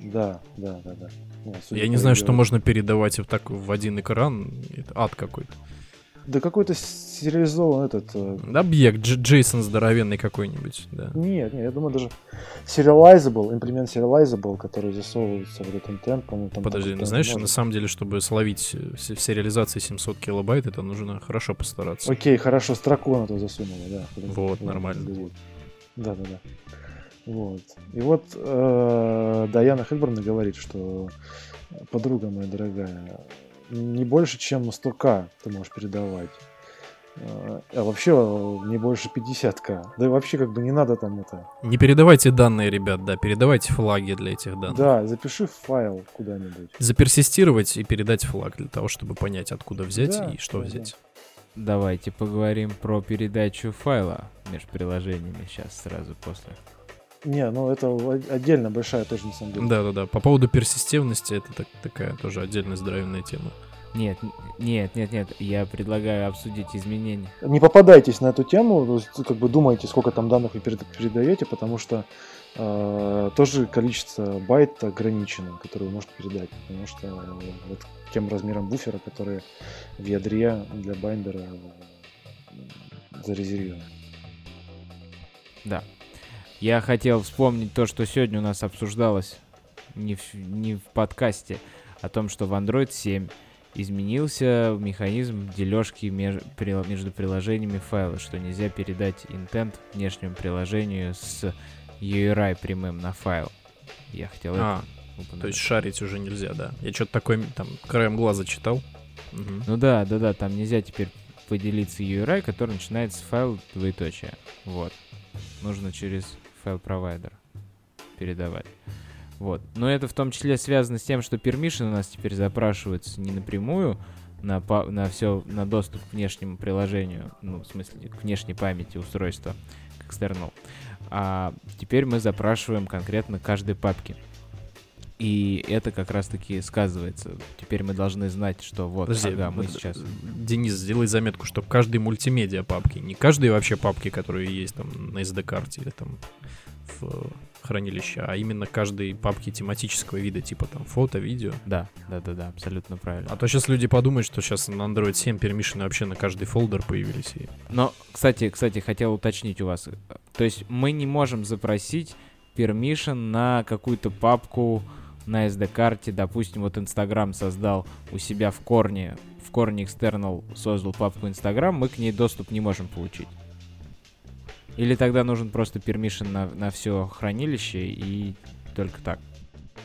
Да, да, да, да. Ну, Я не знаю, что можно передавать вот так в один экран. Это ад какой-то. Да какой-то сериализованный этот... э, Объект, Дж- Джейсон здоровенный какой-нибудь, да. Нет, нет, я думаю, даже serializable, имплемент serializable, который засовывается в этот intent, по-моему, там... Подожди, ну знаешь, может. на самом деле, чтобы словить в се- в сериализации 700 килобайт, это нужно хорошо постараться. Окей, хорошо, строку на то засунула, да. Вот, нормально. подожди. Да, да, да. Вот. И вот э, Даяна Хельборн говорит, что подруга моя дорогая, не больше, чем 100к ты можешь передавать. Э, А вообще э, не больше 50к. Да и вообще как бы не надо там это. Не передавайте данные, ребят, да, передавайте флаги для этих данных. Да, запиши файл куда-нибудь. Заперсистировать и передать флаг для того, чтобы понять, откуда взять Да, и что да, взять. Давайте поговорим про передачу файла между приложениями сейчас сразу после. Не, ну это отдельно большая тоже на самом деле. Да-да-да. По поводу персистивности, это так- такая тоже отдельная здоровенная тема. Нет, нет, нет, нет, я предлагаю обсудить изменения. Не попадайтесь на эту тему, как бы думайте, сколько там данных вы перед- передаете, потому что э, тоже количество байт ограничено, которое вы можете передать, потому что э, вот тем размером буфера, который в ядре для Binder а э, зарезервирован. Да. Я хотел вспомнить то, что сегодня у нас обсуждалось не в, не в подкасте, о том, что в Android 7 изменился механизм дележки меж- между приложениями файла, что нельзя передать intent внешнему приложению с URI прямым на файл. Я хотел А, это упомянуть. то есть шарить уже нельзя, да. Я что-то такое там краем глаза читал. Мгм. Ну да, да, да, там нельзя теперь поделиться URI, который начинается с файл двоеточие. Вот. Нужно через файл-провайдер передавать. Вот. Но это в том числе связано с тем, что permission у нас теперь запрашивается не напрямую на, на все, на доступ к внешнему приложению, ну, в смысле, к внешней памяти устройства, к external. А теперь мы запрашиваем конкретно каждой папки. И это как раз-таки сказывается. Теперь мы должны знать, что вот, Подожди, ага, мы сейчас... Денис, сделай заметку, что каждой мультимедиа папки, не каждой вообще папки, которые есть там на SD-карте или там в хранилище, а именно каждой папки тематического вида, типа там фото, видео. Да, да, да, да, абсолютно правильно. А то сейчас люди подумают, что сейчас на Android 7 пермишины вообще на каждый фолдер появились. И... Но, кстати, кстати, хотел уточнить у вас. То есть мы не можем запросить permission на какую-то папку на SD-карте. Допустим, вот Instagram создал у себя в корне, в корне external создал папку Instagram, мы к ней доступ не можем получить. Или тогда нужен просто permission на, на все хранилище и только так.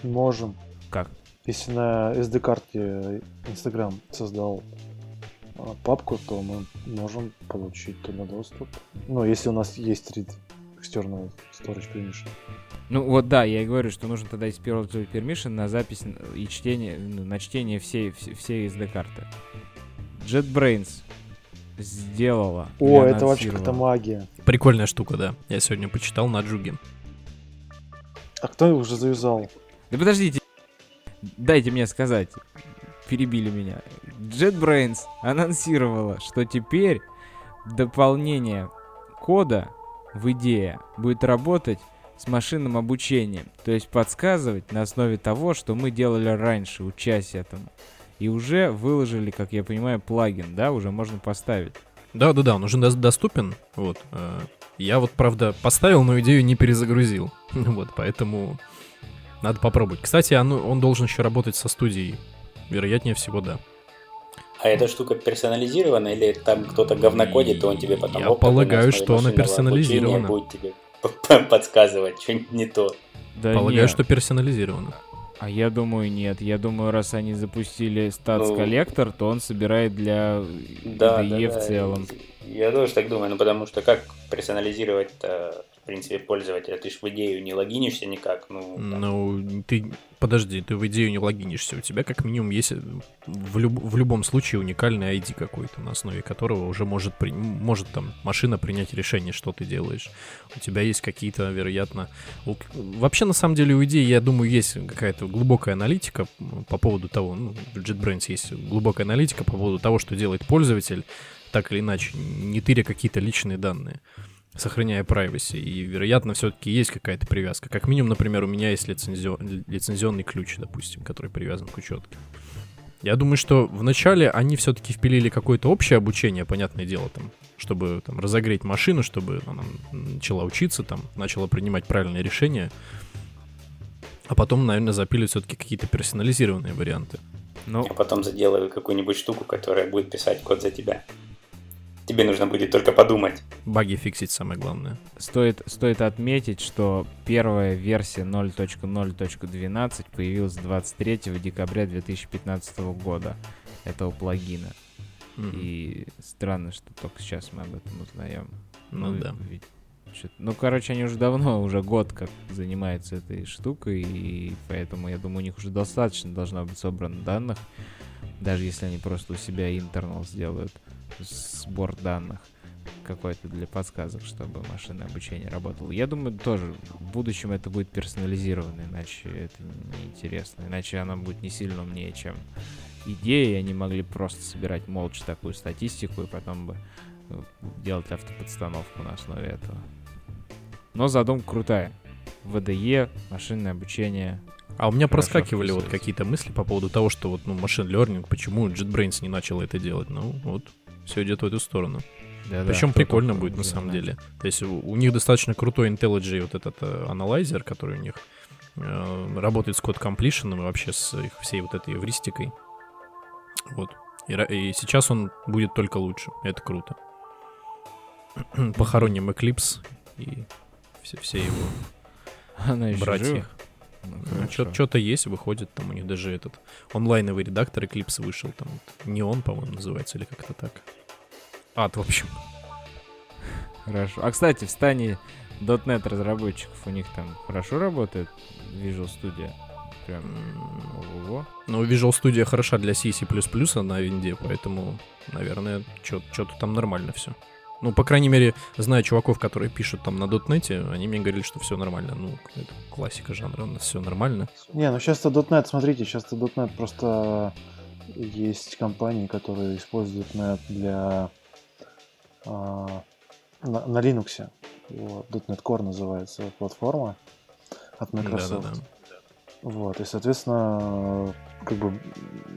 Можем. Как? Если на SD-карте Instagram создал а, папку, то мы можем получить туда доступ. Ну, если у нас есть read external storage permission. Ну вот да, я и говорю, что нужно тогда использовать permission на запись и чтение, ну, на чтение всей, всей, SD-карты. JetBrains сделала. О, это вообще какая-то магия. Прикольная штука, да. Я сегодня почитал на Джуге. А кто уже завязал? Да подождите, дайте мне сказать. Перебили меня. JetBrains анонсировала, что теперь дополнение кода в идее будет работать с машинным обучением. То есть подсказывать на основе того, что мы делали раньше, учась этому. И уже выложили, как я понимаю, плагин, да, уже можно поставить. Да-да-да, он уже дос- доступен. Вот. э, Я вот, правда, поставил, но идею не перезагрузил. Вот, поэтому надо попробовать. Кстати, он, он должен еще работать со студией. Вероятнее всего, да. А эта штука персонализирована или там кто-то говнокодит, и он тебе потом... Я полагаю, что она машинного персонализирована. Будет тебе подсказывать, что-нибудь не то. Да Полагаю, нет. что персонализировано. А я думаю, нет. Я думаю, раз они запустили статс Ну. коллектор, то он собирает для Да, IDE да, в да. целом. Я тоже так думаю, ну потому что как персонализировать в принципе, пользователя? Ты ж в идею не логинишься никак, ну... Ну, ты, подожди, ты в идею не логинишься. У тебя как минимум есть э, в, люб- в любом случае уникальный ID какой-то, на основе которого уже может, при- может там машина принять решение, что ты делаешь. У тебя есть какие-то, вероятно... у- Вообще, на самом деле, у идеи, я думаю, есть какая-то глубокая аналитика по поводу того, ну, в JetBrains есть глубокая аналитика по поводу того, что делает пользователь, так или иначе, не тыря какие-то личные данные сохраняя privacy. И, вероятно, все-таки есть какая-то привязка. Как минимум, например, у меня есть лицензио- лицензионный ключ, допустим, который привязан к учетке. Я думаю, что вначале они все-таки впилили какое-то общее обучение, понятное дело, там, чтобы там, разогреть машину, чтобы она начала учиться, там, начала принимать правильные решения. А потом, наверное, запилят все-таки какие-то персонализированные варианты. Ну, А потом заделаю какую-нибудь штуку, которая будет писать код за тебя. Тебе нужно будет только подумать. Баги фиксить самое главное. стоит, стоит отметить, что первая версия 0.0.12 появилась 23 декабря 2015 года этого плагина. Мгм. И странно, что только сейчас мы об этом узнаем. Ну да. ведь чё-то- Ну, короче, они уже давно, уже год как занимаются этой штукой, и поэтому, я думаю, у них уже достаточно должно быть собрано данных, даже если они просто у себя интернал сделают сбор данных какой-то для подсказок, чтобы машинное обучение работало. Я думаю, тоже в будущем это будет персонализировано, иначе это неинтересно. Иначе она будет не сильно умнее, чем идеи. Они могли просто собирать молча такую статистику и потом бы э, делать автоподстановку на основе этого. Но задумка крутая. ВДЕ, машинное обучение. А у меня проскакивали вот какие-то мысли по поводу того, что вот, ну, машин learning, почему JetBrains не начал это делать. Ну, вот, все идет в эту сторону. Да-да, Причем прикольно будет на самом знает. деле. То есть у, у них достаточно крутой IntelliJ вот этот э, аналайзер, который у них э, работает с код completion и вообще с их всей вот этой эвристикой. Вот. И, и сейчас он будет только лучше. Это круто. Похороним Eclipse и все, все его Она еще братья. Ну, хорошо. Что-то есть, выходит, там у них даже этот онлайновый редактор Eclipse вышел, там вот, Neon, по-моему, называется, или как-то так. Ад, в общем. Хорошо. А, кстати, в стане .NET разработчиков у них там хорошо работает Visual Studio? Прям ого Ну, Visual Studio хороша для C++ на винде, поэтому, наверное, что-то там нормально все. Ну, по крайней мере, зная чуваков, которые пишут там на дотнете, они мне говорили, что все нормально. Ну, это классика жанра, у нас все нормально. Не, ну сейчас-то .NET, смотрите, сейчас-то .NET просто есть компании, которые используют .NET для а, на, на Linux. Вот, .NET Core называется платформа от Microsoft. Да-да-да. Вот, и, соответственно, как бы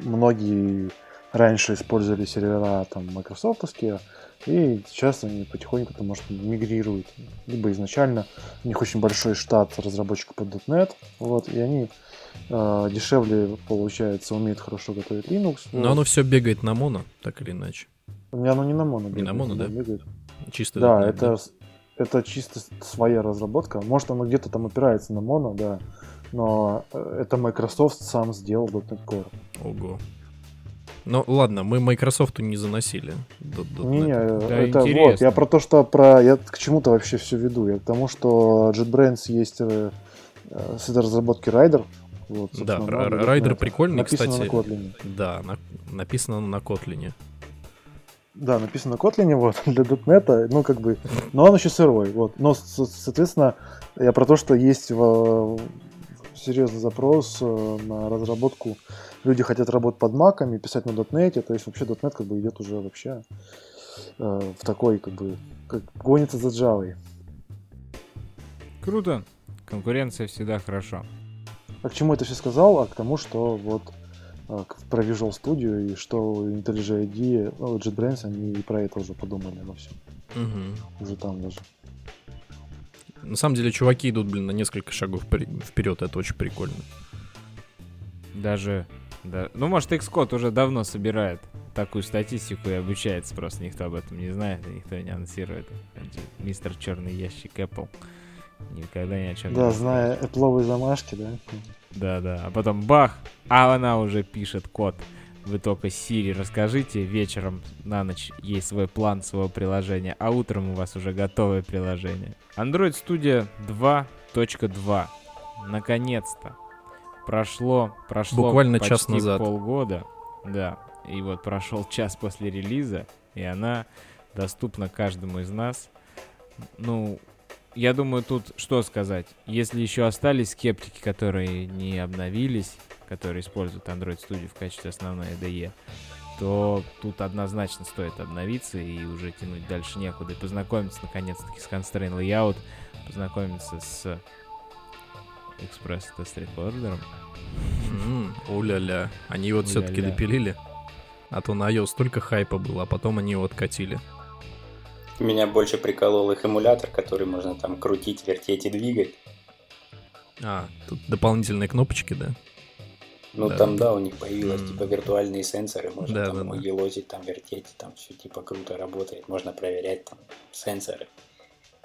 многие раньше использовали сервера там майкрософтовские, и сейчас они потихоньку, там, может, мигрируют. Либо изначально у них очень большой штат разработчиков под .NET, вот, и они э, дешевле, получается, умеют хорошо готовить Linux. Но вот. оно все бегает на моно, так или иначе. У меня оно не на моно Не на моно, да? бегает. Чисто Да, .NET, это, с- это чисто своя разработка. Может, оно где-то там опирается на моно, да, но э, это Microsoft сам сделал .NET Core. Ого. Ну, ладно, мы Microsoft не заносили. Не, это вот, я про то, что про, я к чему-то вообще все веду, я к тому, что JetBrains есть э, э, с этой разработки Rider, вот, Да, собственно, Ра- на Rider .NET. прикольный, написано кстати. на Kotlin. Да, на- написано на Котлине. Да, написано на Kotlin, вот, для .NET, ну, как бы, но он еще сырой, вот, но, со- соответственно, я про то, что есть в- серьезный запрос э, на разработку, люди хотят работать под маками, писать на .NET, то есть вообще .NET как бы идет уже вообще э, в такой, как бы, как гонится за Java. Круто. Конкуренция всегда хорошо. А к чему это все сказал? А к тому, что вот к- про Visual Studio и что IntelliJ IDEA, ну, JetBrains, они и про это уже подумали во всем. Мгм. Уже там даже. На самом деле, чуваки идут, блин, на несколько шагов впер- вперед, это очень прикольно. Даже... Да. Ну, может, Xcode уже давно собирает такую статистику и обучается, просто никто об этом не знает, и никто не анонсирует. Мистер Черный Ящик Apple никогда ни о чем не Да, зная Apple замашки, да? Да, да. А потом бах, а она уже пишет код. Вы только Siri расскажите, вечером на ночь есть свой план своего приложения, а утром у вас уже готовое приложение. Android Studio 2.2. Наконец-то. Прошло, прошло Буквально почти час назад. полгода. Да. И вот прошел час после релиза, и она доступна каждому из нас. Ну, я думаю, тут что сказать. Если еще остались скептики, которые не обновились, которые используют Android Studio в качестве основной IDE, то тут однозначно стоит обновиться и уже тянуть дальше некуда. И познакомиться наконец-таки с Constraint Layout, познакомиться с Express Test Recorder. М, Уля-ля. Они вот все-таки допилили. А то на iOS столько хайпа было, а потом они его откатили. Меня больше приколол их эмулятор, который можно там крутить, вертеть и двигать. А, тут дополнительные кнопочки, да? Ну Да. там, да, у них появилось М. типа виртуальные сенсоры, можно Да, там да, да. елозить, там вертеть, там все типа круто работает. Можно проверять там сенсоры,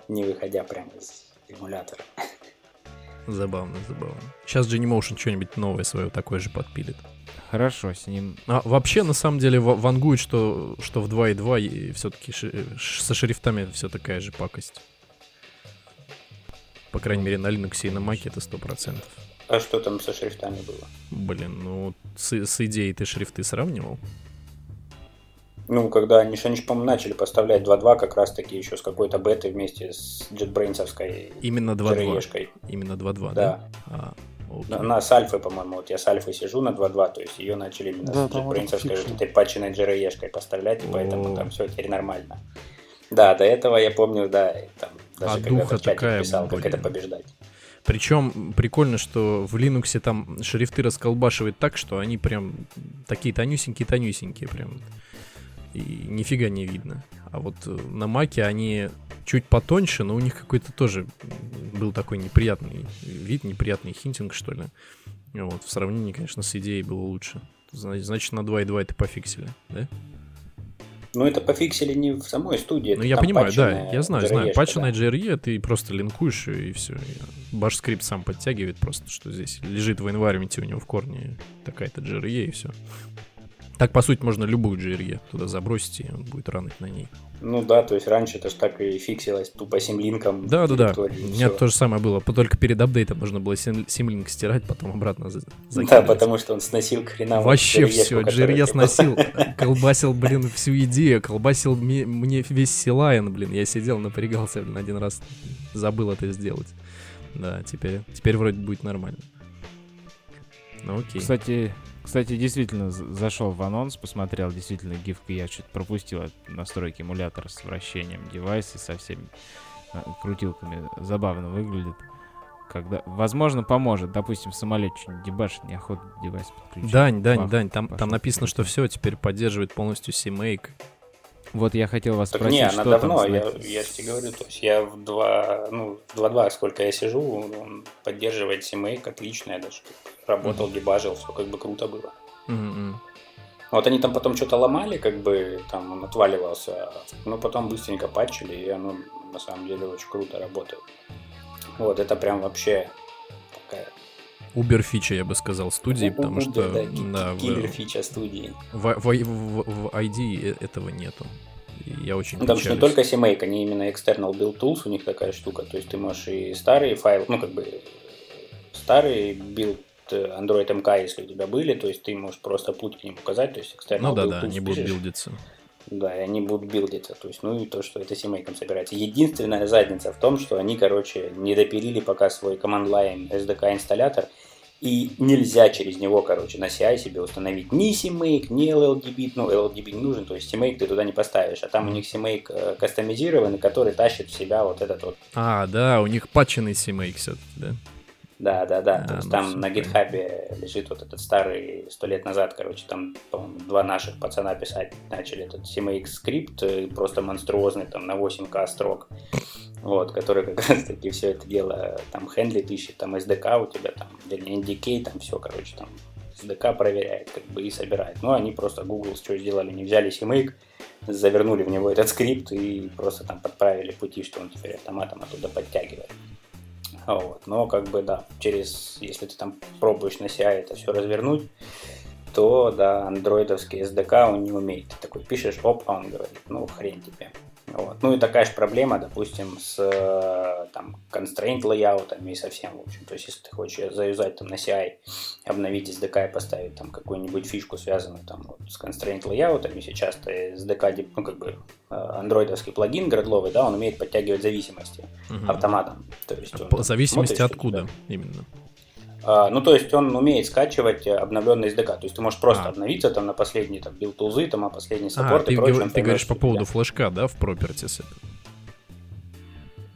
не выходя прямо из эмулятора. Забавно, забавно. Сейчас Genymotion что-нибудь новое свое такое же подпилит. Хорошо, с ним А вообще, на самом деле, ва- вангует, что, что в 2.2 все-таки со шрифтами все такая же пакость. По крайней мере, на Linux и на Mac это 100%. А что там со шрифтами было? Блин, ну с, с идеей ты шрифты сравнивал? Ну, когда они, же, они же, по-моему, начали поставлять 2.2 как раз таки еще с какой-то бетой вместе с JetBrains-овской Именно 2.2. JRE-шкой. Именно 2.2, да? Да. А, окей. На, на с альфой, по-моему, вот я с альфой сижу на 2.2, то есть ее начали именно Да, с там вот этой патченной JRE-шкой поставлять, и поэтому там все теперь нормально. Да, до этого я помню, да, там даже А когда духа в чате такая, писал, как блин. это побеждать. Причем прикольно, что в Linux там шрифты расколбашивают так, что они прям такие тонюсенькие-тонюсенькие прям. И нифига не видно. А вот э, на Маке они чуть потоньше, но у них какой-то тоже был такой неприятный вид, неприятный хинтинг, что ли. Вот, в сравнении, конечно, с идеей было лучше. Зна- Значит, на 2.2 это пофиксили, да? Ну, это пофиксили не в самой студии. Ну, я понимаю, да, я знаю, знаю. Патченная да. JRE, ты просто линкуешь и все. Баш скрипт сам подтягивает просто, что здесь лежит в environment у него в корне такая-то JRE, и все. Так, по сути, можно любую JRE туда забросить, и он будет ранить на ней. Ну да, то есть раньше это же так и фиксилось тупо симлинком. Да, да, да. У меня то же самое было. Только перед апдейтом нужно было симлинк стирать, потом обратно закидывать. Да, потому что он сносил хреново. Вообще все, JRE сносил. Колбасил, блин, всю идею. Колбасил мне весь Силайн, блин. Я сидел, напрягался, блин, один раз забыл это сделать. Да, теперь, теперь вроде будет нормально. Ну окей. Кстати, кстати, действительно, зашел в анонс, посмотрел, действительно, гифка я чуть пропустил настройки эмулятора с вращением девайса со всеми э, крутилками. Забавно выглядит. Когда, возможно, поможет. Допустим, в самолете что-нибудь дебашит, неохота девайс подключить. Дань, Дань, Бах, Дань, там, там написано, что все теперь поддерживает полностью CMake. Вот я хотел вас так спросить, не, что она давно, там я, я тебе говорю, то есть я в 2, ну, в 2.2, сколько я сижу, он поддерживает CMake отлично, я даже работал, mm-hmm. дебажил, все как бы круто было. Mm-hmm. Вот они там потом что-то ломали, как бы там он отваливался, но потом быстренько патчили, и оно на самом деле очень круто работает. Вот, это прям вообще такая Убер фича, я бы сказал, студии, потому Uber, что... Да, киллер фича студии. В, в, в, в ID э, этого нету. Я очень Там что не только CMake, они именно external build tools, у них такая штука. То есть ты можешь и старые файлы, ну как бы старый build э, Android MK, если у тебя были, то есть ты можешь просто путь к ним указать, то есть external Ну да, да, они будут билдиться. Да, и они будут билдиться. То есть, ну и то, что это CMake собирается. Единственная задница в том, что они, короче, не допилили пока свой command line SDK инсталлятор, и нельзя через него, короче, на CI себе установить ни CMake, ни LLDB, ну, LLDB не нужен, то есть CMake ты туда не поставишь, а там у них CMake э, кастомизированный, который тащит в себя вот этот вот. А, да, у них патченный CMake все-таки, да? Да, да, да. А, То есть ну, там на гитхабе лежит вот этот старый, сто лет назад, короче, там, по-моему, два наших пацана писать начали этот CMake скрипт, э, просто монструозный, там, на 8к строк вот, который как раз таки все это дело там хендлит, ищет, там SDK у тебя, там, вернее, NDK, там все, короче, там SDK проверяет, как бы, и собирает. Ну, они просто Google что сделали, не взяли CMake, завернули в него этот скрипт и просто там подправили пути, что он теперь автоматом оттуда подтягивает. Вот. Но как бы да, через, если ты там пробуешь на CI это все развернуть, то да, андроидовский SDK он не умеет. Ты такой пишешь, оп, а он говорит, ну хрен тебе. Вот. Ну и такая же проблема, допустим, с э, там, constraint layout ами и со всем, в общем. То есть, если ты хочешь заюзать там на CI, обновить SDK и поставить там какую-нибудь фишку, связанную там вот, с constraint layout ами, сейчас ты SDK, ну как бы э, андроидовский плагин градловый, да, он умеет подтягивать зависимости угу. автоматом. То есть он, зависимости смотрит, откуда именно? А, ну, то есть он умеет скачивать обновленный SDK. То есть ты можешь просто а. обновиться там на последний там build tools ы, там, а последний support а, и ты, прочее. Ты говоришь по поводу флешка, да, в Properties?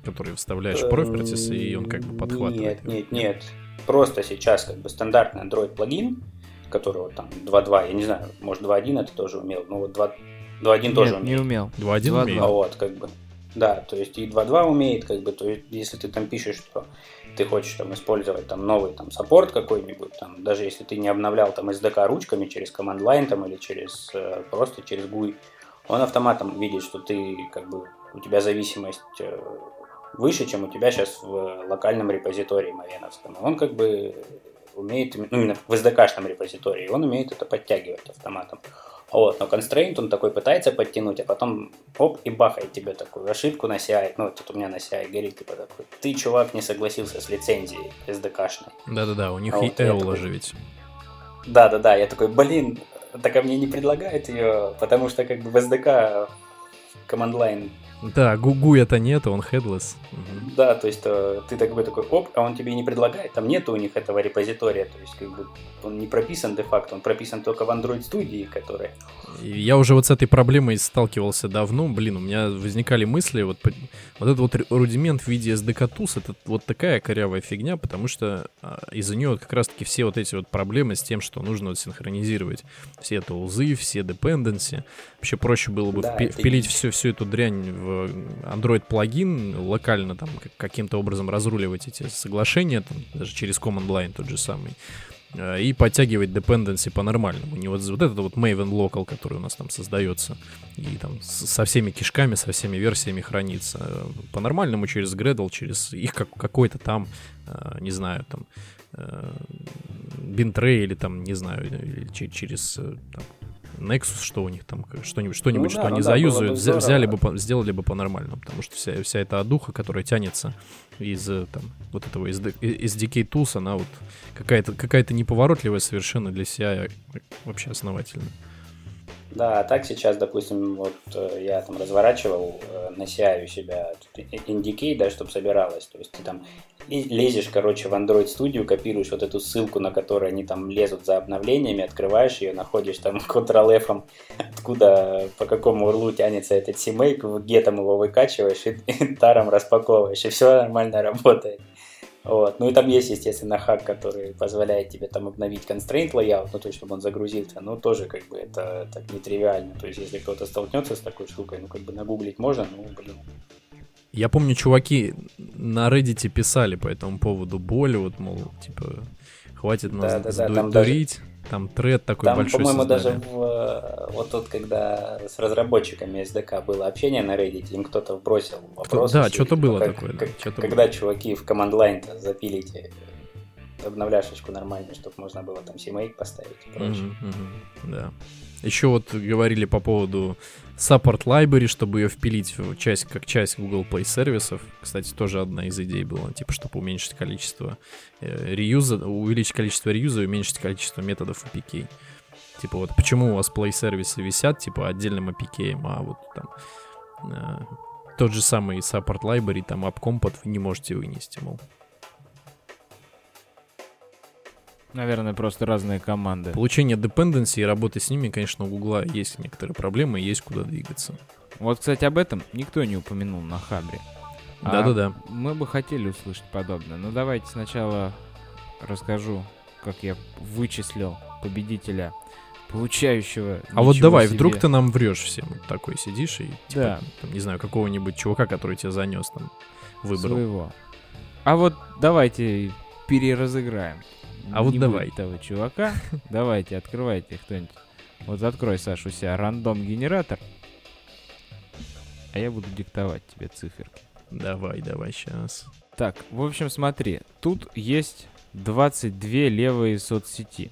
Который вставляешь в Properties, и он как бы подхватывает. Нет, нет, нет. Просто сейчас как бы стандартный Android плагин, которого там 2.2, я не знаю, может 2.1 это тоже умел, но вот 2.1 тоже умел. не умел. 2.1 умеет. А вот, как бы. Да, то есть и 2.2 умеет, как бы, то есть если ты там пишешь, что ты хочешь там использовать там новый там саппорт какой-нибудь, там, даже если ты не обновлял там SDK ручками через command line там или через э, просто через GUI, он автоматом видит, что ты как бы у тебя зависимость э, выше, чем у тебя сейчас в локальном репозитории мавеновском. Он как бы умеет, ну, именно в SDK-шном репозитории, он умеет это подтягивать автоматом. Вот, но constraint он такой пытается подтянуть, а потом оп, и бахает тебе такую ошибку на CI. Ну, тут у меня на CI горит, типа такой, ты, чувак, не согласился с лицензией SDK-шной. Да-да-да, у них а и вот же ведь. Да-да-да, я такой, блин, так а мне не предлагают ее, потому что как бы в SDK command line да, гугу это нет, он headless. Угу. Да, то есть э, ты такой такой, оп, а он тебе не предлагает, там нету у них этого репозитория, то есть как бы он не прописан де-факто, он прописан только в Android студии, которая. Я уже вот с этой проблемой сталкивался давно, блин, у меня возникали мысли, вот, вот этот вот рудимент в виде SDK Tools, это вот такая корявая фигня, потому что а, из-за нее вот как раз-таки все вот эти вот проблемы с тем, что нужно вот синхронизировать все тулзы, все dependency, вообще проще было бы да, впи- впилить всю, всю эту дрянь в Android плагин, локально там каким-то образом разруливать эти соглашения, там, даже через Command Line тот же самый, э, и подтягивать dependency по-нормальному. Не вот, вот этот вот Maven Local, который у нас там создается, и там со всеми кишками, со всеми версиями хранится. По-нормальному через Gradle, через их как, какой-то там, э, не знаю, там, э, бинтрей или там, не знаю, или через там, Nexus, что у них там, что-нибудь, что-нибудь, Ну что да, они ну да, бы заюзают, взя- здорово. взяли бы, сделали бы по-нормальному, потому что вся, вся эта одуха, которая тянется из э, там вот этого из, из DK Tools, она вот какая-то какая-то неповоротливая совершенно для себя э, вообще основательно. Да, а так сейчас, допустим, вот э, я там разворачивал э, на CI у себя тут и- Indicate, да, чтобы собиралось. То есть ты там ле- лезешь, короче, в Android Studio, копируешь вот эту ссылку, на которой они там лезут за обновлениями, открываешь ее, находишь там Ctrl-F, откуда, по какому урлу тянется этот CMake, в гетом его выкачиваешь и, и таром распаковываешь, и все нормально работает. Вот. Ну и там есть, естественно, хак, который позволяет тебе там обновить constraint layout, ну то есть, чтобы он загрузился, но тоже как бы это так нетривиально. То есть, если кто-то столкнется с такой штукой, ну как бы нагуглить можно, ну блин. Я помню, чуваки на Reddit писали по этому поводу боль, вот, мол, типа, хватит нас сду- там даже- дурить. Там тред такой Там, большой по-моему, даже в, э, вот тут, когда с разработчиками SDK было общение на Reddit, им кто-то вбросил вопрос. да, что-то было как- такое, да, как- что-то когда чуваки в команд лайн запилите обновляшечку нормально, чтобы можно было там CMake поставить и прочее. Мгм, мгм, Да. Еще вот говорили по поводу Support Library, чтобы ее впилить в часть, как часть Google Play сервисов. Кстати, тоже одна из идей была, типа, чтобы уменьшить количество э, реюза, увеличить количество реюза и уменьшить количество методов APK. Типа вот почему у вас Play сервисы висят, типа, отдельным APK, а вот там э, тот же самый Support Library, там AppCompat вы не можете вынести, мол. Наверное, просто разные команды. Получение dependency и работы с ними, конечно, у Гугла есть некоторые проблемы, есть куда двигаться. Вот, кстати, об этом никто не упомянул на Хабре. А Да-да-да. Мы бы хотели услышать подобное. Но давайте сначала расскажу, как я вычислил победителя, получающего. А вот давай, себе. вдруг ты нам врешь всем. Вот такой сидишь и, типа, Да. там, не знаю, какого-нибудь чувака, который тебя занес, там, выбрал. своего. А вот давайте переразыграем. А вот давай. будет того чувака. Давайте, открывайте кто-нибудь. Вот открой, Саша, у себя рандом-генератор. А я буду диктовать тебе циферки. Давай, давай, сейчас. Так, в общем, смотри, тут есть 22 левые соцсети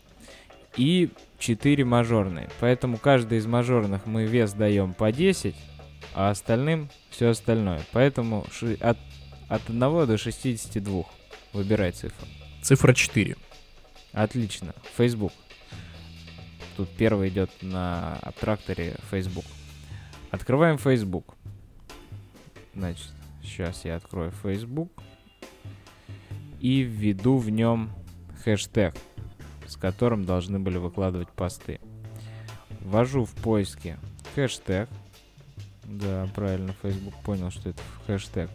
и 4 мажорные. Поэтому каждой из мажорных мы вес даем по 10, а остальным все остальное. Поэтому от, от 1 до 62 выбирай цифру. Цифра 4. Отлично. Facebook. Тут первый идет на абтракторе Facebook. Открываем Facebook. Значит, сейчас я открою Facebook и введу в нем хэштег, с которым должны были выкладывать посты. Ввожу в поиске хэштег. Да, правильно, Facebook понял, что это хэштег.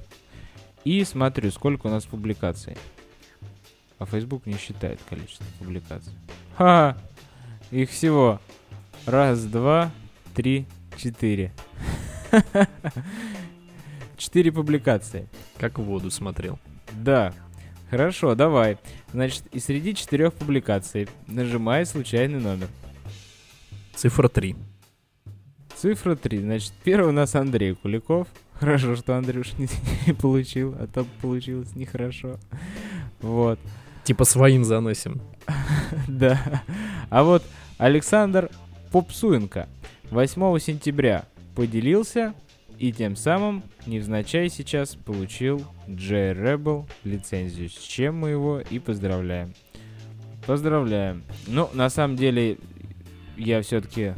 И смотрю, сколько у нас публикаций. А Facebook не считает количество публикаций. Ха! Их всего раз, два, три, четыре. Четыре публикации. Как в воду смотрел. Да. Хорошо, давай. Значит, и среди четырех публикаций нажимай случайный номер. Цифра 3. Цифра 3. Значит, первый у нас Андрей Куликов. Хорошо, что Андрюш не, не получил, а то получилось нехорошо. Вот. Типа своим заносим. Да. А вот Александр Попсуенко 8 сентября поделился и тем самым невзначай сейчас получил J-Rebel лицензию, с чем мы его и поздравляем. Поздравляем. Ну, на самом деле, я все-таки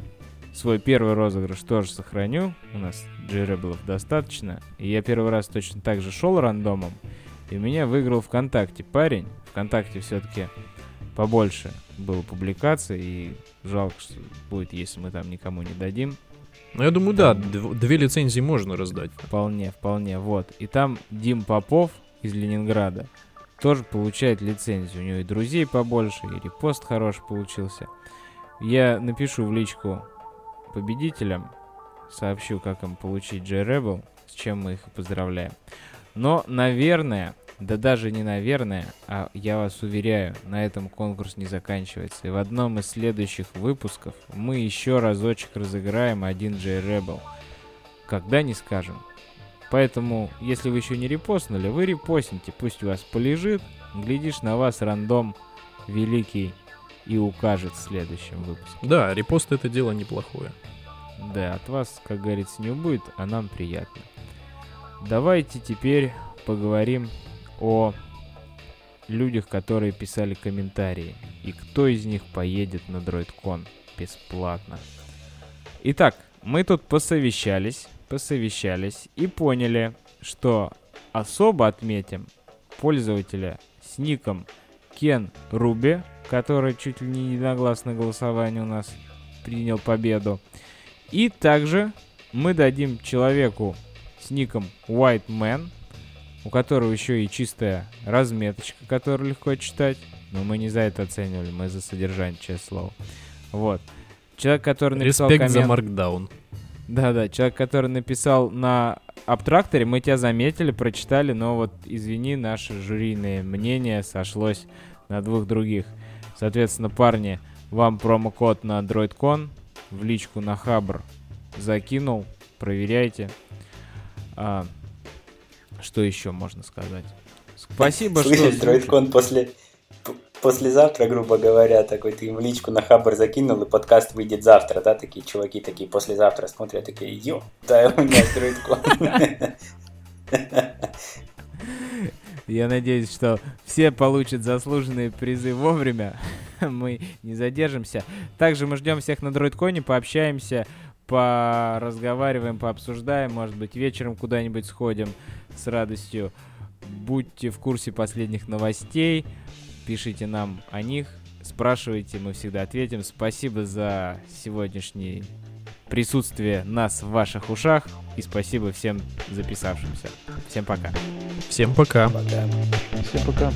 свой первый розыгрыш тоже сохраню. У нас J-Rebel достаточно. И я первый раз точно так же шел рандомом. И меня выиграл ВКонтакте парень. ВКонтакте все-таки побольше было публикаций, и жалко, что будет, если мы там никому не дадим. Ну, я думаю, да, Там- дв- две лицензии можно раздать. Вполне, вполне, вот. И там Дим Попов из Ленинграда тоже получает лицензию. У него и друзей побольше, и репост хороший получился. Я напишу в личку победителям, сообщу, как им получить J-Rebel, с чем мы их поздравляем. Но, наверное, да даже не наверное, а я вас уверяю, на этом конкурс не заканчивается. И в одном из следующих выпусков мы еще разочек разыграем один J-Rebel. Когда не скажем. Поэтому, если вы еще не репостнули, вы репостните, пусть у вас полежит. Глядишь, на вас рандом великий и укажет в следующем выпуске. Да, репост это дело неплохое. Да, от вас, как говорится, не убудет, а нам приятно. Давайте теперь поговорим о людях, которые писали комментарии. И кто из них поедет на DroidCon бесплатно. Итак, мы тут посовещались, посовещались и поняли, что особо отметим пользователя с ником Кен Руби, который чуть ли не единогласное голосование у нас принял победу. И также мы дадим человеку с ником White Man, у которого еще и чистая разметочка, которую легко читать. Но мы не за это оценивали, мы за содержание, честное слово. Вот. Человек, который написал Респект коммент... за маркдаун. Да-да, человек, который написал на абтракторе, мы тебя заметили, прочитали, но вот, извини, наше жюрийное мнение сошлось на двух других. Соответственно, парни, вам промокод на DroidCon в личку на Хабр закинул, проверяйте. А, что еще можно сказать? Спасибо, что... Слышишь, DroidCon после, послезавтра, грубо говоря, такой ты им личку на хабр закинул, и подкаст выйдет завтра, да, такие чуваки такие послезавтра смотрят, такие, ё, да, у меня DroidCon. Я надеюсь, что все получат заслуженные призы вовремя. мы не задержимся. Также мы ждем всех на DroidCon, пообщаемся, поразговариваем, пообсуждаем. Может быть, вечером куда-нибудь сходим с радостью. Будьте в курсе последних новостей. Пишите нам о них. Спрашивайте, мы всегда ответим. Спасибо за сегодняшнее присутствие нас в ваших ушах. И спасибо всем записавшимся. Всем пока. Всем пока. Пока. Всем пока.